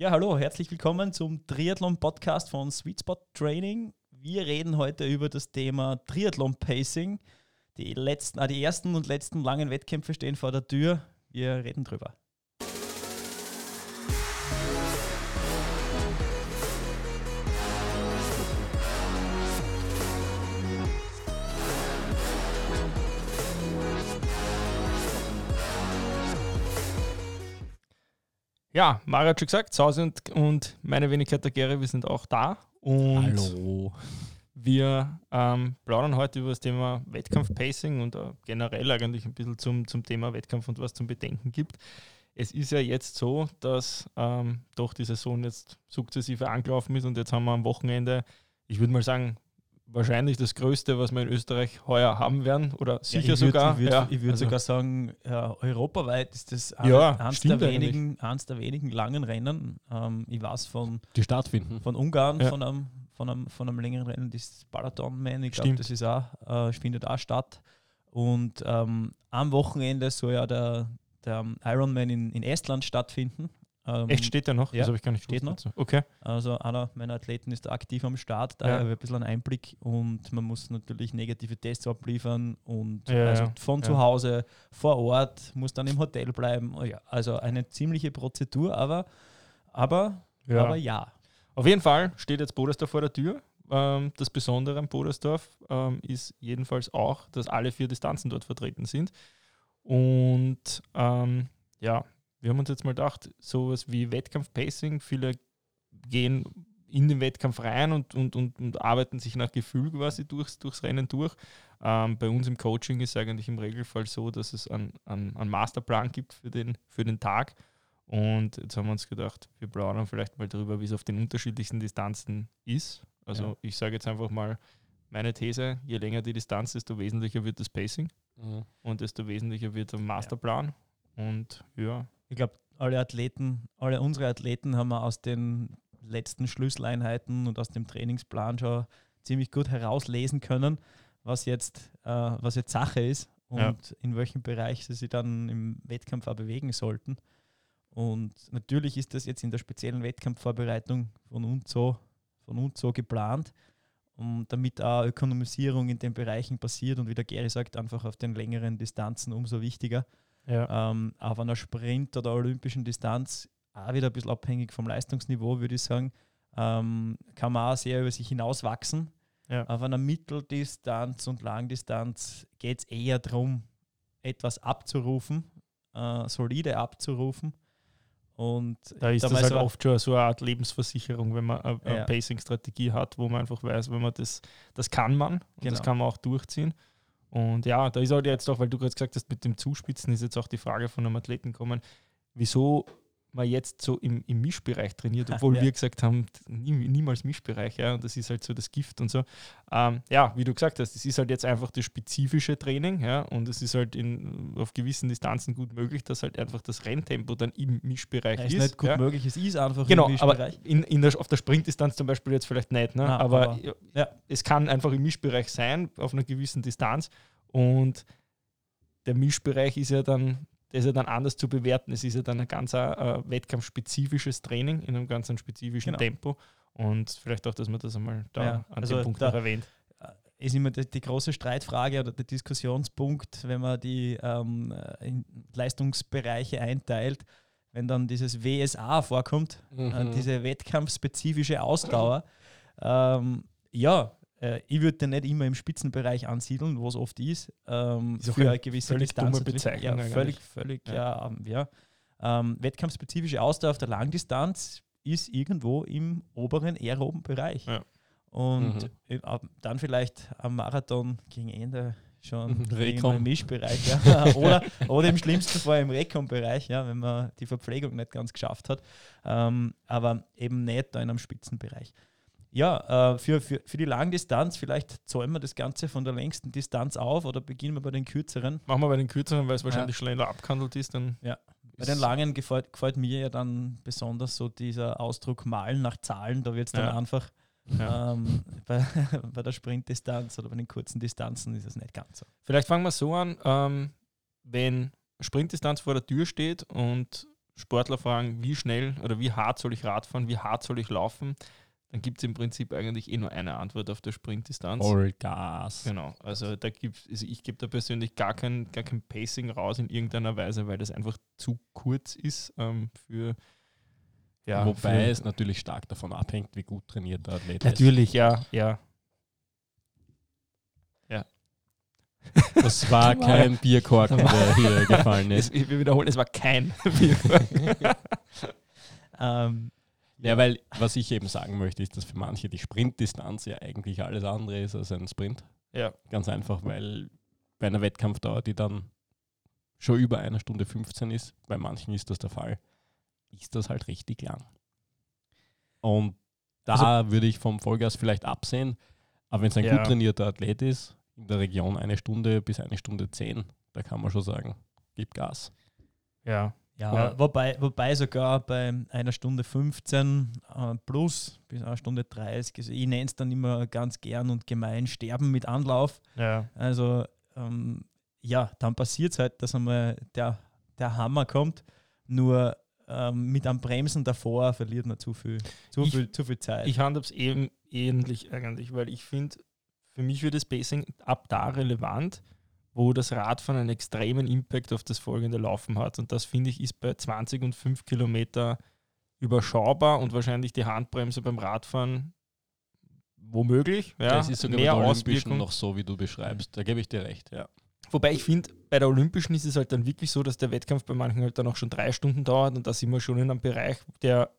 Ja, hallo, herzlich willkommen zum Triathlon-Podcast von Sweet Spot Training. Wir reden heute über das Thema Triathlon-Pacing. Die, letzten, ah, die ersten und letzten langen Wettkämpfe stehen vor der Tür. Wir reden drüber. Ja, Mara hat schon gesagt, Sause und, und meine Wenigkeit der Gere, wir sind auch da. Und Hallo. Wir ähm, plaudern heute über das Thema Wettkampf-Pacing und äh, generell eigentlich ein bisschen zum, zum Thema Wettkampf und was zum Bedenken gibt. Es ist ja jetzt so, dass ähm, doch die Saison jetzt sukzessive angelaufen ist und jetzt haben wir am Wochenende, ich würde mal sagen, wahrscheinlich das Größte, was wir in Österreich heuer haben werden oder sicher ja, ich sogar. Würd, ich würde also, sogar sagen, ja, europaweit ist das ja, eines, der wenigen, eines der wenigen langen Rennen. Ähm, ich weiß von, die stattfinden. von Ungarn, von, einem, von, einem, von einem längeren Rennen, das Balaton-Man, ich glaube, das ist auch, äh, findet auch statt. Und ähm, am Wochenende soll ja der, der Ironman in, in Estland stattfinden. Ähm, Echt steht der noch? Ja, das habe ich gar nicht steht noch. Dazu. Okay. Also einer meiner Athleten ist aktiv am Start, daher ja. habe ich ein bisschen einen Einblick und man muss natürlich negative Tests abliefern und ja, also von zu Hause vor Ort, muss dann im Hotel bleiben. Oh also eine ziemliche Prozedur, aber, aber, ja. aber ja. Auf jeden Fall steht jetzt Bodersdorf vor der Tür. Ähm, das Besondere an Bodersdorf ähm, ist jedenfalls auch, dass alle vier Distanzen dort vertreten sind. Und ähm, ja, wir haben uns jetzt mal gedacht, sowas wie Wettkampf-Pacing, viele gehen in den Wettkampf rein und, und, und, und arbeiten sich nach Gefühl quasi durchs, durchs Rennen durch. Ähm, bei uns im Coaching ist es eigentlich im Regelfall so, dass es einen, einen, einen Masterplan gibt für den, für den Tag. Und jetzt haben wir uns gedacht, wir plaudern vielleicht mal darüber, wie es auf den unterschiedlichsten Distanzen ist. Also ja. ich sage jetzt einfach mal meine These, je länger die Distanz, desto wesentlicher wird das Pacing mhm. und desto wesentlicher wird der Masterplan. Ja. Und ja, ich glaube, alle Athleten, alle unsere Athleten haben wir aus den letzten Schlüsseleinheiten und aus dem Trainingsplan schon ziemlich gut herauslesen können, was jetzt, äh, was jetzt Sache ist und ja. in welchem Bereich sie sich dann im Wettkampf auch bewegen sollten. Und natürlich ist das jetzt in der speziellen Wettkampfvorbereitung von uns so, von uns so geplant, um, damit auch Ökonomisierung in den Bereichen passiert und wie der Gary sagt, einfach auf den längeren Distanzen umso wichtiger. Ja. Ähm, auf einer Sprint- oder olympischen Distanz, auch wieder ein bisschen abhängig vom Leistungsniveau, würde ich sagen, ähm, kann man auch sehr über sich hinauswachsen. Ja. Auf einer Mitteldistanz und Langdistanz geht es eher darum, etwas abzurufen, äh, solide abzurufen. Und da ist da das halt oft schon so eine Art Lebensversicherung, wenn man eine, ja. Pacing-Strategie hat, wo man einfach weiß, wenn man das, das kann man und genau. das kann man auch durchziehen. Und ja, da ist halt jetzt auch, weil du gerade gesagt hast, mit dem Zuspitzen ist jetzt auch die Frage von einem Athleten kommen, wieso man jetzt so im, im Mischbereich trainiert, obwohl ja. wir gesagt haben, nie, niemals Mischbereich, ja, und das ist halt so das Gift und so. Ähm, ja, wie du gesagt hast, es ist halt jetzt einfach das spezifische Training, ja, und es ist halt in, auf gewissen Distanzen gut möglich, dass halt einfach das Renntempo dann im Mischbereich ja, ist. Ist nicht gut ja. möglich, es ist einfach genau, im Mischbereich. Aber in, in der, auf der Sprintdistanz zum Beispiel jetzt vielleicht nicht, ne? Nein, aber, aber ja. es kann einfach im Mischbereich sein, auf einer gewissen Distanz und der Mischbereich ist ja dann das ist ja dann anders zu bewerten. Es ist ja dann ein ganz äh, wettkampfspezifisches Training in einem ganz spezifischen genau. Tempo. Und vielleicht auch, dass man das einmal da ja, an also dem Punkt noch erwähnt. Äh, ist immer die, die, große Streitfrage oder der Diskussionspunkt, wenn man die ähm, Leistungsbereiche einteilt, wenn dann dieses WSA vorkommt, äh, mhm. äh, diese wettkampfspezifische Ausdauer. Ähm, ja, äh, ich würde den nicht immer im Spitzenbereich ansiedeln, wo es oft ist. Ähm, ist für eine gewisse völlig Distanz. Dumme Bezeichnung ja, völlig, völlig, ja. ja, ähm, ja. Ähm, wettkampfspezifische Ausdauer auf der Langdistanz ist irgendwo im oberen aeroben Bereich. Ja. Und mhm. Äh, dann vielleicht am Marathon gegen Ende schon im Mischbereich. Ja. oder, oder im schlimmsten Fall im Rekon-Bereich, ja, wenn man die Verpflegung nicht ganz geschafft hat. Ähm, aber eben nicht da in einem Spitzenbereich. Ja, äh, für, für, für die Langdistanz, vielleicht zäumen wir das Ganze von der längsten Distanz auf oder beginnen wir bei den kürzeren. Machen wir bei den kürzeren, weil es wahrscheinlich ja. schneller abgehandelt ist. Dann ja. Bei den langen gefällt, gefällt, mir ja dann besonders so dieser Ausdruck Malen nach Zahlen. Da wird es dann ja. einfach ja. ähm, bei, bei, der Sprintdistanz oder bei den kurzen Distanzen ist es nicht ganz so. Vielleicht fangen wir so an, ähm, wenn Sprintdistanz vor der Tür steht und Sportler fragen, wie schnell oder wie hart soll ich Radfahren, wie hart soll ich laufen, dann gibt es im Prinzip eigentlich eh nur eine Antwort auf der Sprintdistanz. Vollgas. Genau, also da gibt also ich gebe da persönlich gar kein, gar kein Pacing raus in irgendeiner Weise, weil das einfach zu kurz ist ähm, für ja, Wobei für, es natürlich stark davon abhängt, wie gut trainiert der Athlet ist. natürlich, ja, ja. Das war kein Bierkorken, der hier gefallen Es, ist. ich will wiederholen, es war kein Bierkorken. Ähm, Ja, weil was ich eben sagen möchte, ist, dass für manche die Sprintdistanz ja eigentlich alles andere ist als ein Sprint. ja, Ganz einfach, weil bei einer Wettkampfdauer, die dann schon über einer Stunde 15 ist, bei manchen ist das der Fall, ist das halt richtig lang. Und da würde ich vom Vollgas vielleicht absehen, aber wenn es ein Ja. gut trainierter Athlet ist, in der Region eine Stunde bis eine Stunde zehn, da kann man schon sagen, gib Gas. ja, ja, Ja. Wobei, wobei sogar bei einer Stunde 15 äh, plus bis einer Stunde 30, also ich nenne es dann immer ganz gern und gemein Sterben mit Anlauf. ja, Also ähm, ja, dann passiert es halt, dass einmal der, der Hammer kommt, nur ähm, mit einem Bremsen davor verliert man zu viel, zu Ich- viel, zu viel Zeit. Ich handle es eben ähnlich eigentlich, weil ich finde, für mich wird das Pacing ab da relevant, wo das Radfahren einen extremen Impact auf das folgende Laufen hat. Und das finde ich ist bei 20 und 5 Kilometer überschaubar und wahrscheinlich die Handbremse beim Radfahren womöglich. Ja, das ist sogar mehr bei der Olympischen noch so, wie du beschreibst. Da gebe ich dir recht, ja. Wobei ich finde, bei der Olympischen ist es halt dann wirklich so, dass der Wettkampf bei manchen halt dann auch schon drei Stunden dauert und da sind wir schon in einem Bereich, der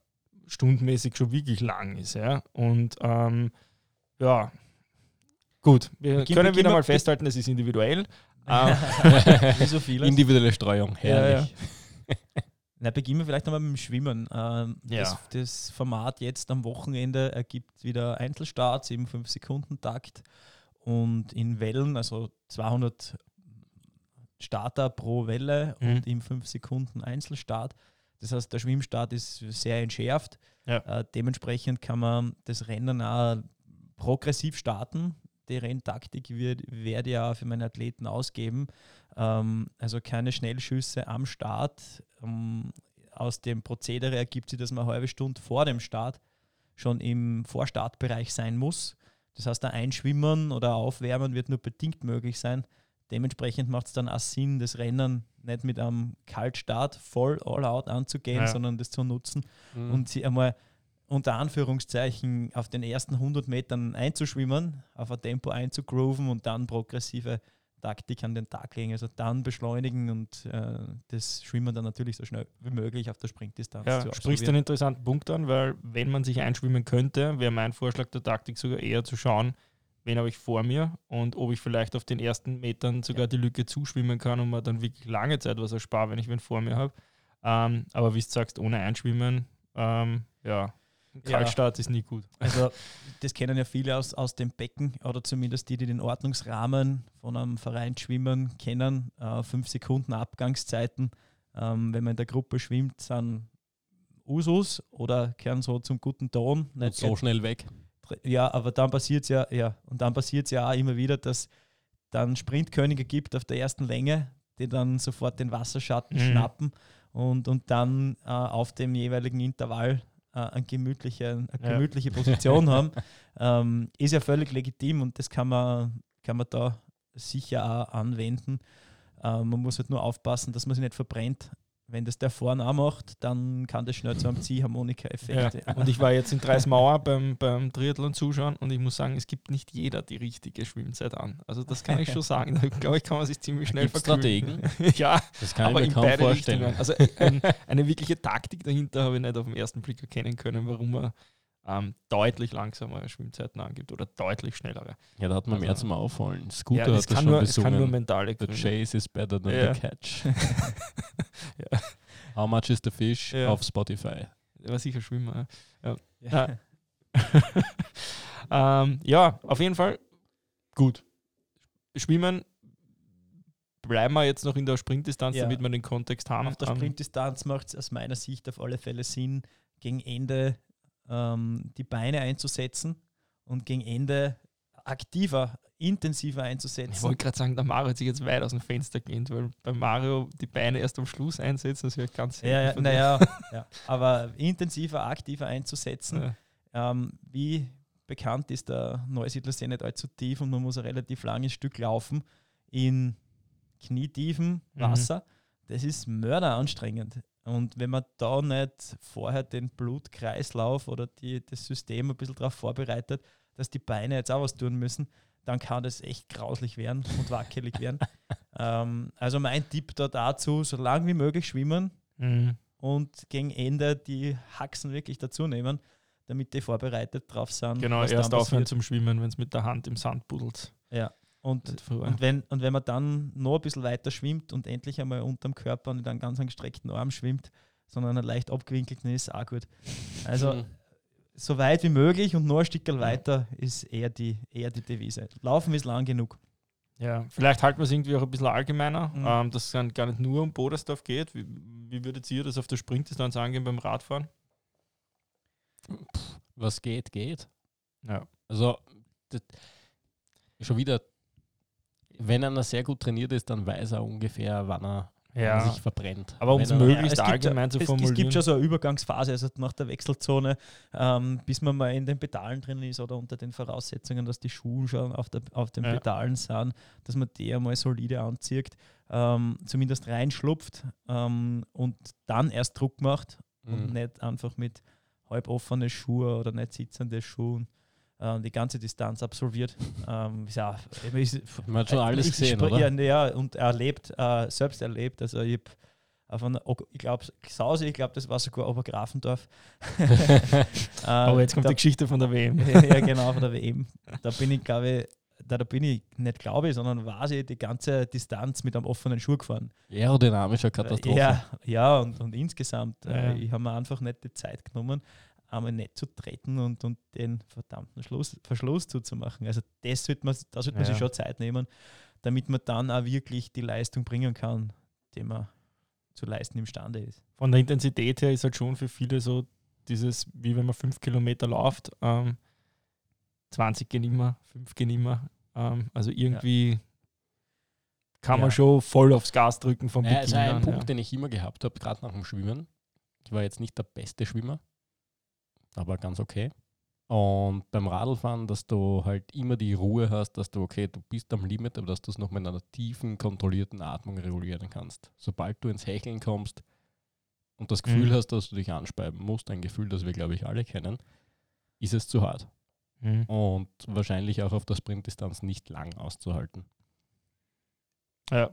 stundenmäßig schon wirklich lang ist. Ja? Und ähm, ja, gut, wir können wieder mal festhalten, es ist individuell. Ähm, Wie so vieles. Individuelle Streuung, herrlich. Na, beginnen wir vielleicht nochmal mit dem Schwimmen. Ähm, Ja. das, das Format jetzt am Wochenende ergibt wieder Einzelstarts im 5-Sekunden-Takt und in Wellen, also 200 Starter pro Welle Mhm. und im 5 Sekunden Einzelstart. Das heißt, der Schwimmstart ist sehr entschärft. Ja. Äh, dementsprechend kann man das Rennen auch progressiv starten. Die Renntaktik wird, werde ich ja für meine Athleten ausgeben. Ähm, also keine Schnellschüsse am Start. Ähm, aus dem Prozedere ergibt sich, dass man eine halbe Stunde vor dem Start schon im Vorstartbereich sein muss. Das heißt, ein Einschwimmen oder Aufwärmen wird nur bedingt möglich sein. Dementsprechend macht es dann auch Sinn, das Rennen nicht mit einem Kaltstart voll all out anzugehen, Ja. sondern das zu nutzen Mhm. und sie einmal unter Anführungszeichen auf den ersten 100 Metern einzuschwimmen, auf ein Tempo einzugrooven und dann progressive Taktik an den Tag legen. Also dann beschleunigen und äh, das Schwimmen dann natürlich so schnell wie möglich auf der Sprintdistanz ja, zu sprichst einen interessanten Punkt an, weil wenn man sich einschwimmen könnte, wäre mein Vorschlag der Taktik sogar eher zu schauen, wen habe ich vor mir und ob ich vielleicht auf den ersten Metern sogar die Lücke zuschwimmen kann und mir dann wirklich lange Zeit was erspare, wenn ich wen vor mir habe. Ähm, aber wie du sagst, ohne Einschwimmen, ähm, ja, Ja. Kaltstart ist nie gut. Also das kennen ja viele aus, aus dem Becken oder zumindest die, die den Ordnungsrahmen von einem Verein schwimmen, kennen. Äh, fünf Sekunden Abgangszeiten, ähm, wenn man in der Gruppe schwimmt, sind Usus oder kehren so zum guten Ton. Nicht so schnell weg. ja, aber dann passiert es ja, ja, und dann passiert es ja auch immer wieder, dass dann Sprintkönige gibt auf der ersten Länge, die dann sofort den Wasserschatten Mhm. schnappen und, und dann äh, auf dem jeweiligen Intervall eine, gemütliche, eine Ja. gemütliche Position haben. Ähm, ist ja völlig legitim und das kann man, kann man da sicher auch anwenden. Äh, man muss halt nur aufpassen, dass man sich nicht verbrennt. Wenn das der vorne auch macht, dann kann das schnell zu einem Ziehharmonika-Effekt. Ja. Und ich war jetzt in Dreismauer beim, beim Triathlon zuschauen und ich muss sagen, es gibt nicht jeder die richtige Schwimmzeit an. Also das kann ich schon sagen. Da glaube ich, kann man sich ziemlich schnell verkühlen. ja, Das kann aber ich in mir kaum beide vorstellen. Richtungen. Also ein, eine wirkliche Taktik dahinter habe ich nicht auf den ersten Blick erkennen können, warum man ähm, deutlich langsamere Schwimmzeiten angibt oder deutlich schnellere. Ja, da hat man mehr Also- zum Auffallen. Scooter Ja, hat es das kann, schon nur, es kann nur mentale The Gründe. chase is better than Ja. the catch. Ja. How much is the fish Ja. auf Spotify? War sicher Schwimmer. Ja. Ja. ähm, ja, auf jeden Fall gut. Schwimmen bleiben wir jetzt noch in der Sprintdistanz, Ja. damit wir den Kontext haben. Auf der Ähm, Sprintdistanz macht es aus meiner Sicht auf alle Fälle Sinn, gegen Ende ähm, die Beine einzusetzen und gegen Ende aktiver intensiver Ich einzusetzen. wollte gerade sagen, der Mario hat sich jetzt weit aus dem Fenster gehen, weil bei Mario die Beine erst am Schluss einsetzen, das wird ganz Ja, ja, naja, ja. aber intensiver, aktiver einzusetzen. Ja. Ähm, wie bekannt ist der Neusiedler See nicht allzu tief und man muss ein relativ langes Stück laufen in knietiefem Mhm. Wasser. Das ist mörderanstrengend. Und wenn man da nicht vorher den Blutkreislauf oder die, das System ein bisschen darauf vorbereitet, dass die Beine jetzt auch was tun müssen, dann kann das echt grauslich werden und wackelig werden. ähm, also mein Tipp da dazu, so lang wie möglich schwimmen, Mhm. und gegen Ende die Haxen wirklich dazu nehmen, damit die vorbereitet drauf sind. Genau, erst aufhören zum Schwimmen, wenn es mit der Hand im Sand buddelt. Ja. Und, und, wenn, und wenn man dann noch ein bisschen weiter schwimmt und endlich einmal unterm Körper und dann ganz einen gestreckten Arm schwimmt, sondern einen leicht abgewinkelten ist auch gut. Also Mhm. so weit wie möglich und noch ein Stückchen weiter ist eher die, eher die Devise. Laufen ist lang genug. Ja, vielleicht halten wir es irgendwie auch ein bisschen allgemeiner, Mhm. ähm, dass es dann gar nicht nur um Bodersdorf geht. Wie, wie würdet ihr das auf der Sprintdistanz angehen beim Radfahren? Was geht, geht. Ja. Also, das, schon wieder, wenn einer sehr gut trainiert ist, dann weiß er ungefähr, wann er Ja. sich verbrennt. Aber um es möglichst allgemein ja, zu formulieren. es gibt schon so eine Übergangsphase, also nach der Wechselzone, ähm, bis man mal in den Pedalen drin ist oder unter den Voraussetzungen, dass die Schuhe schon auf, der, auf den Ja. Pedalen sind, dass man die einmal solide anzieht, ähm, zumindest reinschlupft ähm, und dann erst Druck macht und Mhm. nicht einfach mit halb offenen Schuhen oder nicht sitzende Schuhen die ganze Distanz absolviert. ähm, ja, ist, Man hat schon alles ich gesehen, oder? Ja, ja, und erlebt, äh, selbst erlebt. Also ich einer, Ok- ich glaube, Sause, ich glaube, das war sogar Obergrafendorf. äh, Aber jetzt kommt da, die Geschichte von der WM. ja, genau, von der WM. Da bin ich, glaube ich, da, da bin ich nicht glaube ich, sondern war ich die ganze Distanz mit einem offenen Schuh gefahren. Aerodynamischer Katastrophe. Ja, ja und, und insgesamt, Ja, äh, ja. ich habe mir einfach nicht die Zeit genommen, einmal nicht zu treten und, und den verdammten Schluss, Verschluss zuzumachen. Also das sollte man, da sollte man Ja. sich schon Zeit nehmen, damit man dann auch wirklich die Leistung bringen kann, die man zu leisten imstande ist. Von der Intensität her ist halt schon für viele so dieses, wie wenn man fünf Kilometer läuft, ähm, 20 gehen immer, 5 gehen immer. Ähm, also irgendwie kann man Ja. schon voll aufs Gas drücken vom Ja, also Beginn ein an. Punkt, ja. den ich immer gehabt habe, gerade nach dem Schwimmen. Ich war jetzt nicht der beste Schwimmer, aber ganz okay. Und beim Radlfahren, dass du halt immer die Ruhe hast, dass du, okay, du bist am Limit, aber dass du es noch mit einer tiefen, kontrollierten Atmung regulieren kannst. Sobald du ins Hecheln kommst und das Gefühl Mhm. hast, dass du dich anspeiben musst, ein Gefühl, das wir, glaube ich, alle kennen, ist es zu hart. Mhm. Und wahrscheinlich auch auf der Sprintdistanz nicht lang auszuhalten. Ja.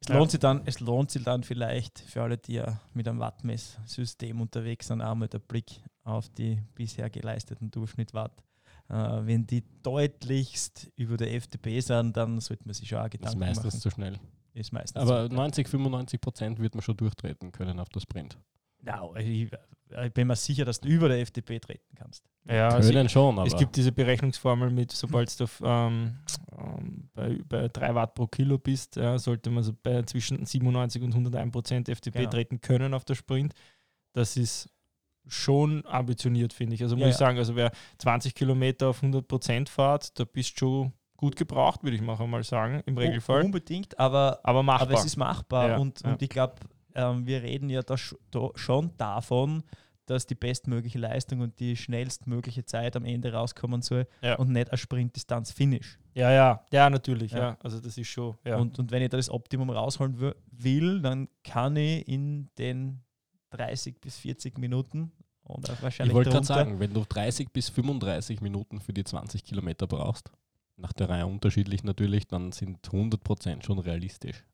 Es Ja. lohnt, sich dann, es lohnt sich dann vielleicht für alle, die ja mit einem Wattmesssystem unterwegs sind, auch mal der Blick auf die bisher geleisteten Durchschnittwatt. Äh, wenn die deutlichst über der FDP sind, dann sollte man sich schon auch Das ist Gedanken meistens machen. zu schnell. Ist meistens Aber so. 90, 95 Prozent wird man schon durchtreten können auf der Sprint. Ja, ich, ich bin mir sicher, dass du über der FDP treten kannst. Ja, also können schon, aber es gibt diese Berechnungsformel mit, sobald du auf, ähm, ähm, bei, bei 3 Watt pro Kilo bist, ja, sollte man so bei zwischen 97 und 101 Prozent FDP Genau. treten können auf der Sprint. Das ist schon ambitioniert, finde ich. Also muss Ja, ich sagen, also wer 20 Kilometer auf 100 Prozent fährt, da bist du schon gut gebraucht, würde ich mal sagen, im Regelfall. Unbedingt, aber, Aber machbar. aber es ist machbar. Ja, und, ja. und ich glaube, ähm, wir reden ja da, da schon davon, dass die bestmögliche Leistung und die schnellstmögliche Zeit am Ende rauskommen soll Ja. und nicht eine Sprintdistanz-Finish. ja, ja, ja, natürlich. Ja. Ja. Also das ist schon. Ja. Und, und wenn ich da das Optimum rausholen wi- will, dann kann ich in den 30 bis 40 Minuten oder wahrscheinlich ich wollte gerade sagen, wenn du 30 bis 35 Minuten für die 20 Kilometer brauchst, nach der Reihe unterschiedlich natürlich, dann sind 100 Prozent schon realistisch.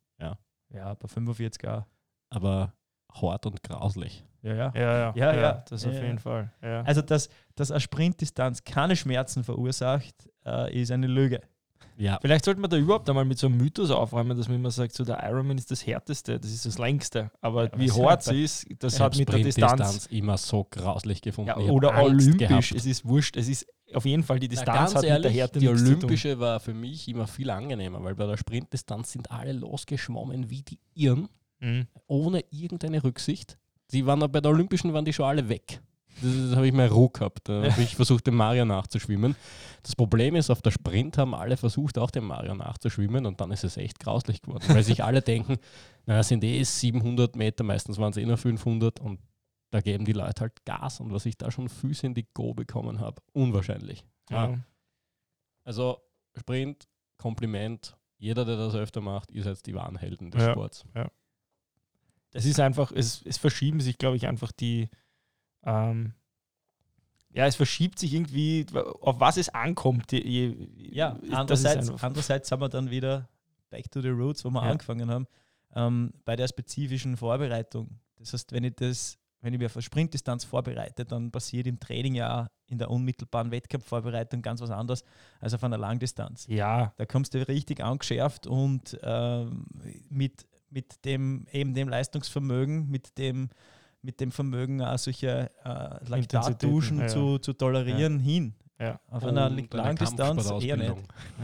ja, bei 45 auch. Aber hart und grauslich. Ja, ja. ja, ja, Ja, ja. Das Ja, auf ja. jeden Fall. Ja. Also, dass, dass eine Sprintdistanz keine Schmerzen verursacht, äh, ist eine Lüge. Ja, Vielleicht sollte man da überhaupt einmal mit so einem Mythos aufräumen, dass man immer sagt, so der Ironman ist das härteste, das ist das längste. Aber Ja, wie hart sie ist, das hat mit der Distanz. Immer so grauslich gefunden. Ja, oder olympisch, gehabt. es ist wurscht. Es ist auf jeden Fall die Na, Distanz ganz hat ehrlich, mit der Härte die olympische war für mich immer viel angenehmer, weil bei der Sprintdistanz sind alle losgeschwommen wie die Irren, Mhm. ohne irgendeine Rücksicht. Die waren bei der olympischen waren die schon alle weg. Das habe ich mal Ruhe gehabt. Da habe ich versucht, dem Mario nachzuschwimmen. Das Problem ist, auf der Sprint haben alle versucht, auch dem Mario nachzuschwimmen und dann ist es echt grauslich geworden, weil sich alle denken, naja, sind eh 700 Meter, meistens waren es eh nur 500 und da geben die Leute halt Gas und was ich da schon Füße in die Go bekommen habe, unwahrscheinlich. Ja. Also Sprint, Kompliment, jeder, der das öfter macht, ihr seid die wahren Helden des Ja. Sports. es ist einfach, es, es verschieben sich, glaube ich, einfach die, ähm, ja, es verschiebt sich irgendwie, auf was es ankommt. Die, je, Ja, andererseits, andererseits sind wir dann wieder back to the roots, wo wir Ja. angefangen haben, ähm, bei der spezifischen Vorbereitung. Das heißt, wenn ich das, wenn ich mich auf Sprintdistanz vorbereite, dann passiert im Training ja in der unmittelbaren Wettkampfvorbereitung ganz was anderes als auf einer Langdistanz. ja, Da kommst du richtig angeschärft und ähm, mit, mit dem eben dem Leistungsvermögen, mit dem, mit dem Vermögen auch solche äh, Laktatduschen ja, ja. zu, zu tolerieren hin. ja. Auf einer eine Langdistanz eher nicht.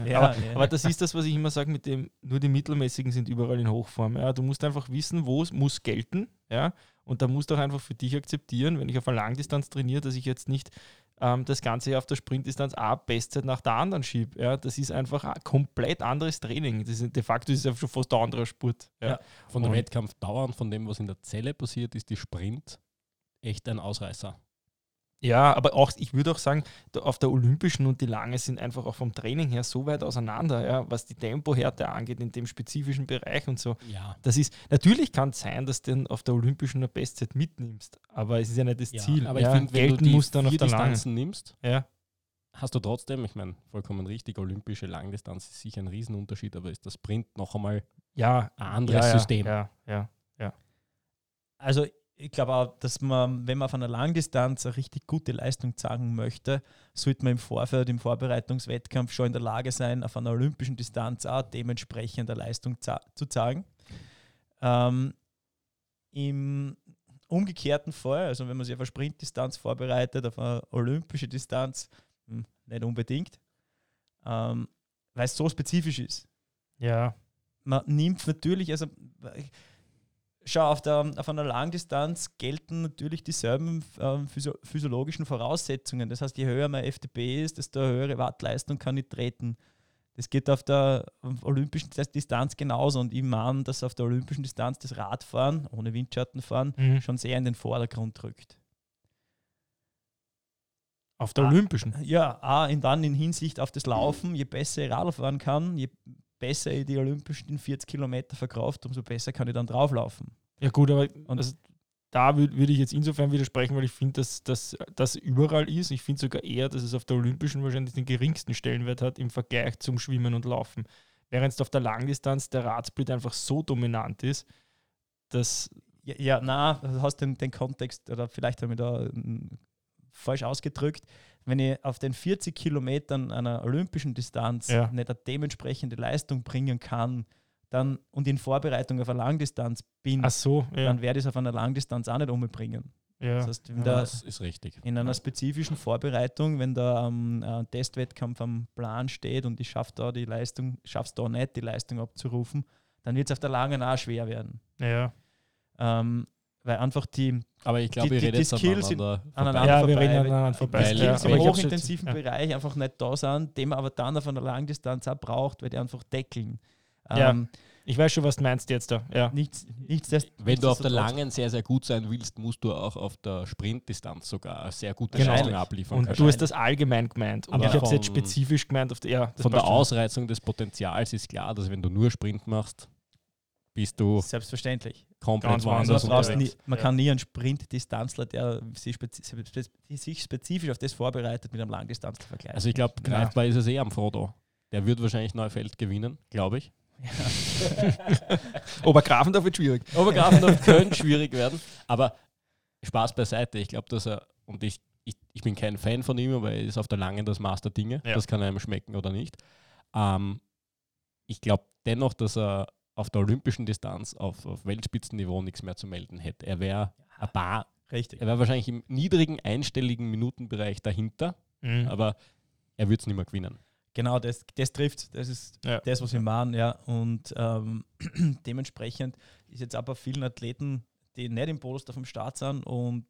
Ja, aber, ja. aber das ist das, was ich immer sage, mit dem, nur die Mittelmäßigen sind überall in Hochform. Ja. Du musst einfach wissen, wo es muss gelten. Ja. Und da musst du auch einfach für dich akzeptieren, wenn ich auf einer Langdistanz trainiere, dass ich jetzt nicht ähm, das Ganze auf der Sprintdistanz eine Bestzeit nach der anderen schiebe. Ja. Das ist einfach ein komplett anderes Training. Das ist, de facto ist es einfach schon fast ein anderer Sport. Ja. Ja. Von der Wettkampfdauer und von dem, was in der Zelle passiert, ist die Sprint echt ein Ausreißer. Ja, aber auch, ich würde auch sagen, auf der Olympischen und die Lange sind einfach auch vom Training her so weit auseinander, ja, was die Tempohärte angeht in dem spezifischen Bereich und so. Ja. Das ist, natürlich kann es sein, dass du auf der Olympischen eine Bestzeit mitnimmst, aber es ist ja nicht das Ziel. aber ja, ich finde, wenn du die muss dann auf der Lange. Distanzen nimmst, Ja, hast du trotzdem, ich meine, vollkommen richtig, olympische Langdistanz ist sicher ein Riesenunterschied, aber ist der Sprint noch einmal ja, ein anderes ja, ja, System. Ja, ja. Also ich glaube auch, dass man, wenn man auf einer Langdistanz eine richtig gute Leistung zeigen möchte, sollte man im Vorfeld, im Vorbereitungswettkampf schon in der Lage sein, auf einer olympischen Distanz auch dementsprechend eine Leistung zu zeigen. Ähm, Im umgekehrten Fall, also wenn man sich auf eine Sprintdistanz vorbereitet, auf eine olympische Distanz, hm, nicht unbedingt, ähm, weil es so spezifisch ist ja. man nimmt natürlich, also schau, auf, der, auf einer Langdistanz gelten natürlich dieselben ähm, physio physiologischen Voraussetzungen. Das heißt, je höher mein FTP ist, desto höhere Wattleistung kann ich treten. Das geht auf der olympischen Dis- Distanz genauso. Und ich meine, dass auf der olympischen Distanz das Radfahren, ohne Windschattenfahren, Mhm. schon sehr in den Vordergrund rückt. Auf der Ah. Olympischen. Ja, auch in, dann in Hinsicht auf das Laufen, je besser ich Radl fahren kann, je besser ich die olympischen 40 Kilometer verkauft, umso besser kann ich dann drauflaufen. Ja, gut, aber Und- also, da würde würd ich jetzt insofern widersprechen, weil ich finde, dass das überall ist. Ich finde sogar eher, dass es auf der Olympischen wahrscheinlich den geringsten Stellenwert hat im Vergleich zum Schwimmen und Laufen. Während es auf der Langdistanz der Radsplit einfach so dominant ist, dass Ja, ja na, du hast den, den Kontext, oder vielleicht habe ich da mm, falsch ausgedrückt. Wenn ich auf den 40 Kilometern einer olympischen Distanz Ja. nicht eine dementsprechende Leistung bringen kann, dann und in Vorbereitung auf eine Langdistanz bin, ach so, ja, dann werde ich es auf einer Langdistanz auch nicht umbringen. ja. Das heißt, Ja, da Das ist richtig. in einer spezifischen Vorbereitung, wenn da ähm, ein Testwettkampf am Plan steht und ich schaffe da die Leistung, schaff's da nicht, die Leistung abzurufen, dann wird es auf der langen auch schwer werden. ja. Ähm, weil einfach die, Aber ich glaube, Die- die- die Skills sind aneinander aneinander vorbei. Ja, wir vorbei, weil aneinander die vorbei. Skills Ja, im hochintensiven jetzt- ja. Bereich einfach nicht da sind, den man aber dann auf einer Langdistanz auch braucht, weil die einfach deckeln. Ja. Ähm, Ich weiß schon, was du meinst jetzt da. Ja. nichts, nichts des- Wenn du auf der langen sehr, sehr gut sein willst, musst du auch auf der Sprintdistanz sogar eine sehr gute Genau. Leistung abliefern Und du hast das allgemein gemeint. Und Aber ich habe es jetzt spezifisch gemeint auf der. Ja, das Von der schon. Ausreizung des Potenzials ist klar, dass wenn du nur Sprint machst, bist du Selbstverständlich. komplett Ganz woanders man, brauchst nie, unterwegs. man Ja. kann nie einen Sprintdistanzler, der sich, spezi spezi sich spezifisch auf das vorbereitet, mit einem Langdistanzler vergleichen. Also ich glaube, Ja. greifbar ist es eh am Frodo. Der wird wahrscheinlich Neufeld gewinnen, glaube ich. Obergrafendorf wird schwierig. Obergrafendorf könnte schwierig werden, aber Spaß beiseite. Ich glaube, dass er, und ich, ich, ich bin kein Fan von ihm, aber er ist auf der Langen das Maß der Dinge. Ja. Das kann einem schmecken oder nicht. Ähm, ich glaube dennoch, dass er auf der olympischen Distanz auf, auf Weltspitzenniveau nichts mehr zu melden hätte. Er wäre ein paar, Richtig. er wäre wahrscheinlich im niedrigen einstelligen Minutenbereich dahinter, Mhm. aber er wird es nicht mehr gewinnen. Genau, das, das trifft. Das ist Ja. das, was wir machen, ja. Und ähm, dementsprechend ist jetzt aber vielen Athleten die nicht im Polster vom Start sind und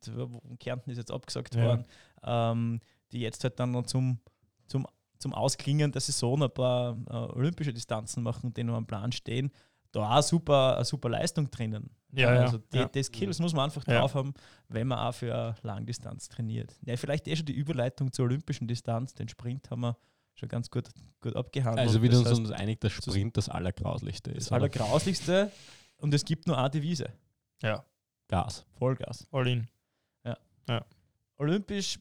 Kärnten ist jetzt abgesagt Ja. worden, ähm, die jetzt halt dann noch zum, zum, zum Ausklingen der Saison ein paar äh, olympische Distanzen machen, die noch am Plan stehen. Da auch super, eine super Leistung drinnen. Ja, ja, also die, ja. die Skills muss man einfach Ja. drauf haben, wenn man auch für eine Langdistanz trainiert. Ja, vielleicht eh schon die Überleitung zur olympischen Distanz, den Sprint haben wir schon ganz gut, gut abgehandelt. Also wieder das uns uns einig, dass Sprint das Allergrauslichste ist. das? Allergrauslichste und es gibt nur eine Devise, Ja, Gas. Vollgas. all in. Olympisch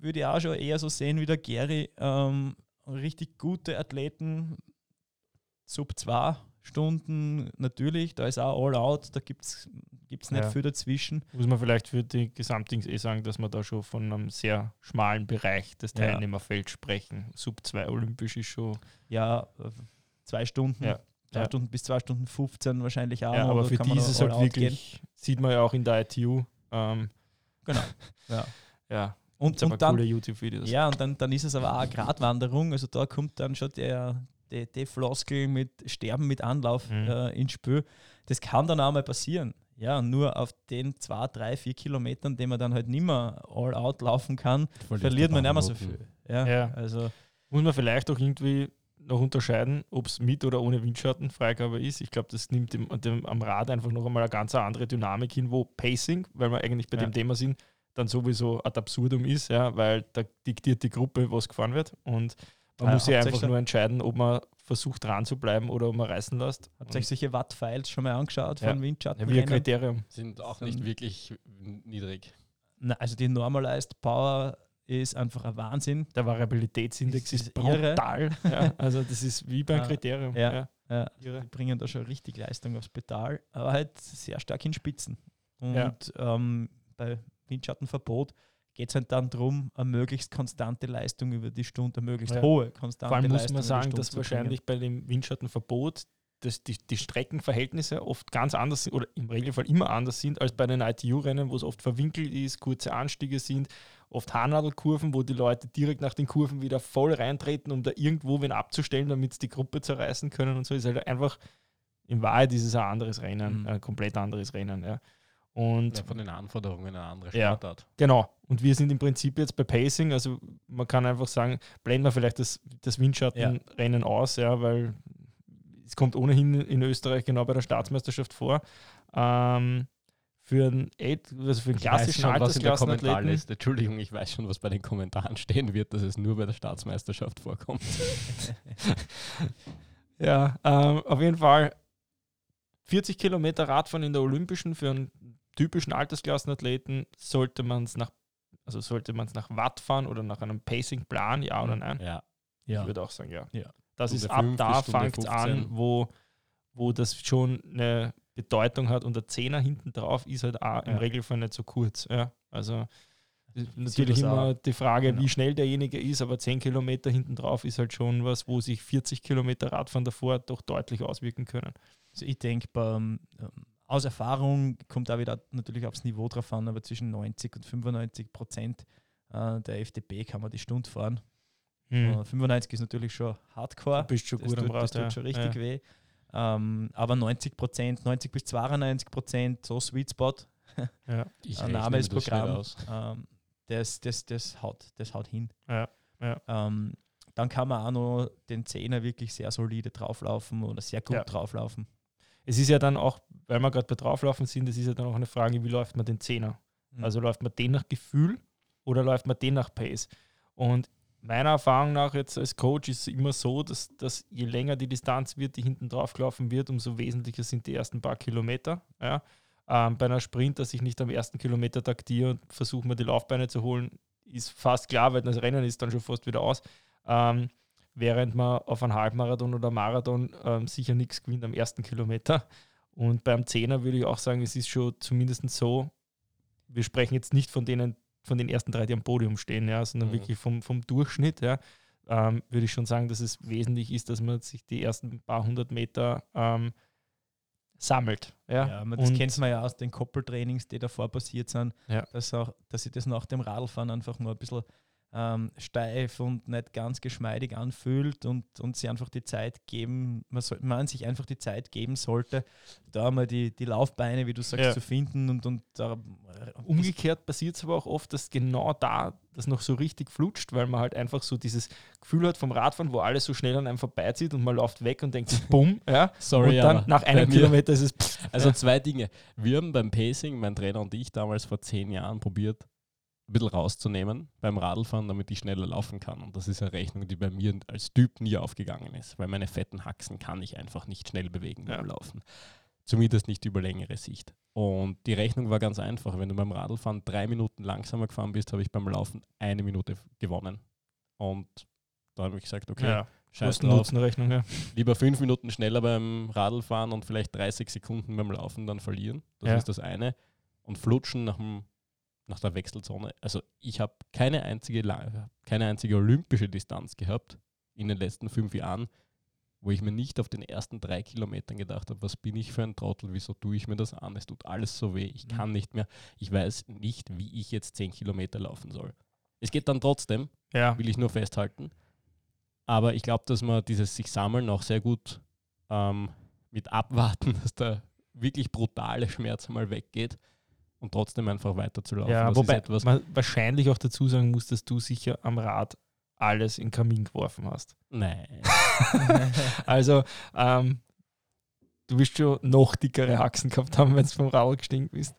würde ich auch schon eher so sehen wie der Gary. Ähm, richtig gute Athleten, sub zwei Stunden natürlich, da ist auch all out, da gibt es nicht Ja. viel dazwischen. Muss man vielleicht für die Gesamtdings eh sagen, dass wir da schon von einem sehr schmalen Bereich des Ja. Teilnehmerfelds sprechen. Sub 2 olympisch ist schon. Ja, äh, zwei Stunden, Ja. zwei Ja. Stunden bis zwei Stunden 15 wahrscheinlich auch. ja, aber für kann man die ist noch es halt out gehen. wirklich, sieht man ja auch in der ITU. Ähm, Genau. Ja. ja, Und, und dann, coole YouTube-Videos. Ja, und dann, dann ist es aber auch eine Gratwanderung. Also da kommt dann schon der, die, die Floskel mit Sterben mit Anlauf Mhm. äh, ins Spiel. Das kann dann auch mal passieren. Ja, nur auf den zwei, drei, vier Kilometern, den man dann halt nicht mehr all out laufen kann, verliert man nicht mehr so viel. Ja, Ja. Also Muss man vielleicht auch irgendwie noch unterscheiden, ob es mit oder ohne Windschattenfreigabe ist. Ich glaube, das nimmt dem, dem, am Rad einfach noch einmal eine ganz andere Dynamik hin, wo Pacing, weil wir eigentlich bei Ja. dem Thema sind, dann sowieso ad absurdum ist, ja, weil da diktiert die Gruppe, was gefahren wird. Und man Ah, muss ihr einfach nur entscheiden, ob man versucht dran zu bleiben oder ob man reißen lässt. habt ihr euch solche Watt-Files schon mal angeschaut Ja. von Ja, Windschatten? wie ein Kriterium. Sind auch nicht wirklich niedrig. Na, also die Normalized Power ist einfach ein Wahnsinn. Der Variabilitätsindex ist, ist irre. brutal. ja, also das ist wie beim Ah, Kriterium. ja. Ja. Ja, die bringen da schon richtig Leistung aufs Pedal, aber halt sehr stark in Spitzen. Und Ja. ähm, bei Windschattenverbot geht es halt dann darum, eine möglichst konstante Leistung über die Stunde, eine möglichst Ja. hohe konstante Vor allem muss Leistung man über die sagen, dass wahrscheinlich bei dem Windschattenverbot dass die, die Streckenverhältnisse oft ganz anders sind oder im Regelfall immer anders sind als bei den ITU-Rennen, wo es oft verwinkelt ist, kurze Anstiege sind, oft Haarnadelkurven, wo die Leute direkt nach den Kurven wieder voll reintreten, um da irgendwo wen abzustellen, damit sie die Gruppe zerreißen können und so ist halt einfach in Wahrheit ist es ein anderes Rennen, Mhm. ein komplett anderes Rennen. Ja. Und Ja, von den Anforderungen eine andere Ja. Sportart. Genau. Und wir sind im Prinzip jetzt bei Pacing. Also man kann einfach sagen, blenden wir vielleicht das, das Windschattenrennen aus, ja, weil es kommt ohnehin in Österreich genau bei der Staatsmeisterschaft vor. Ähm, für einen, also für einen klassischen schon, Altersklassenathleten. Entschuldigung, ich weiß schon, was bei den Kommentaren stehen wird, dass es nur bei der Staatsmeisterschaft vorkommt. Ja, ähm, auf jeden Fall 40 Kilometer Radfahren in der Olympischen für einen typischen Altersklassenathleten sollte man es nach, also sollte man es nach Watt fahren oder nach einem Pacing-Plan, ja oder nein? Ja. Ja. Ich würde auch sagen, ja. Ja. Das Stunde ist ab 5 da fängt es an, 15. wo, wo das schon eine Bedeutung hat und der Zehner hinten drauf ist halt auch im Ja. Regelfall nicht so kurz. Ja. Also natürlich immer auch. die Frage, Genau. wie schnell derjenige ist, aber 10 Kilometer hinten drauf ist halt schon was, wo sich 40 Kilometer Radfahren davor doch deutlich auswirken können. Also ich denke, beim ähm, aus Erfahrung kommt da wieder natürlich aufs Niveau drauf an, aber zwischen 90 und 95 Prozent äh, der FDP kann man die Stunde fahren. Äh, 95 ist natürlich schon Hardcore. Du bist schon das gut tut, am Rad. Das tut ja. schon richtig ja. weh. Ähm, aber 90 Prozent, 90 bis 92 Prozent, so Sweet Spot, Ja. Ich Name ist Programm. aus. Ähm, das, das, das, haut, das haut hin. Ja, ja. Ähm, dann kann man auch noch den Zehner wirklich sehr solide drauflaufen oder sehr gut Ja. drauflaufen. Es ist ja dann auch, weil wir gerade bei drauflaufen sind, es ist ja dann auch eine Frage, wie läuft man den Zehner? Mhm. Also läuft man den nach Gefühl oder läuft man den nach Pace? Und meiner Erfahrung nach jetzt als Coach ist es immer so, dass, dass je länger die Distanz wird, die hinten drauf gelaufen wird, umso wesentlicher sind die ersten paar Kilometer. Ja. Ähm, bei einer Sprint, dass ich nicht am ersten Kilometer taktiere und versuche mir die Laufbeine zu holen, ist fast klar, weil das Rennen ist dann schon fast wieder aus. Ähm, während man auf einem Halbmarathon oder Marathon ähm, sicher nichts gewinnt am ersten Kilometer. Und beim Zehner würde ich auch sagen, es ist schon zumindest so, wir sprechen jetzt nicht von denen, von den ersten drei, die am Podium stehen, ja, sondern Mhm. wirklich vom, vom Durchschnitt, ja, ähm, würde ich schon sagen, dass es wesentlich ist, dass man sich die ersten paar hundert Meter ähm, sammelt. Ja, Ja, man, das Und- kennt man ja aus den Koppeltrainings, die davor passiert sind, Ja. dass, auch, dass ich das nach dem Radlfahren einfach nur ein bisschen ähm, steif und nicht ganz geschmeidig anfühlt und, und sie einfach die Zeit geben, man, soll, man sich einfach die Zeit geben sollte, da mal die, die Laufbeine, wie du sagst, Ja. zu finden und, und da Umgekehrt passiert es aber auch oft, dass genau da das noch so richtig flutscht, weil man halt einfach so dieses Gefühl hat vom Radfahren, wo alles so schnell an einem vorbeizieht und man läuft weg und denkt, sich, bumm, ja. Sorry, und dann aber nach einem Kilometer ist es pff, Also Ja. zwei Dinge. Wir haben beim Pacing, mein Trainer und ich damals vor zehn Jahren probiert, ein bisschen rauszunehmen beim Radlfahren, damit ich schneller laufen kann. Und das ist eine Rechnung, die bei mir als Typ nie aufgegangen ist, weil meine fetten Haxen kann ich einfach nicht schnell bewegen beim Ja. Laufen. Zumindest nicht über längere Sicht. Und die Rechnung war ganz einfach. Wenn du beim Radlfahren drei Minuten langsamer gefahren bist, habe ich beim Laufen eine Minute gewonnen. Und da habe ich gesagt, okay, ja, scheiß drauf, Kosten-Nutzen-Rechnung, ja. lieber fünf Minuten schneller beim Radlfahren und vielleicht 30 Sekunden beim Laufen dann verlieren. Das Ja. ist das eine. Und flutschen nach, dem, nach der Wechselzone. Also ich habe keine einzige, keine einzige olympische Distanz gehabt in den letzten fünf Jahren, wo ich mir nicht auf den ersten drei Kilometern gedacht habe, was bin ich für ein Trottel, wieso tue ich mir das an? Es tut alles so weh, ich Mhm. kann nicht mehr, ich weiß nicht, wie ich jetzt zehn Kilometer laufen soll. Es geht dann trotzdem, ja. will ich nur festhalten. Aber ich glaube, dass man dieses sich sammeln auch sehr gut ähm, mit abwarten, dass der wirklich brutale Schmerz mal weggeht und trotzdem einfach weiterzulaufen. Ja, das wobei etwas, man wahrscheinlich auch dazu sagen muss, dass du sicher am Rad alles in den Kamin geworfen hast. nein. Also, ähm, du wirst schon noch dickere Haxen gehabt haben, wenn du vom Rad gestiegen bist.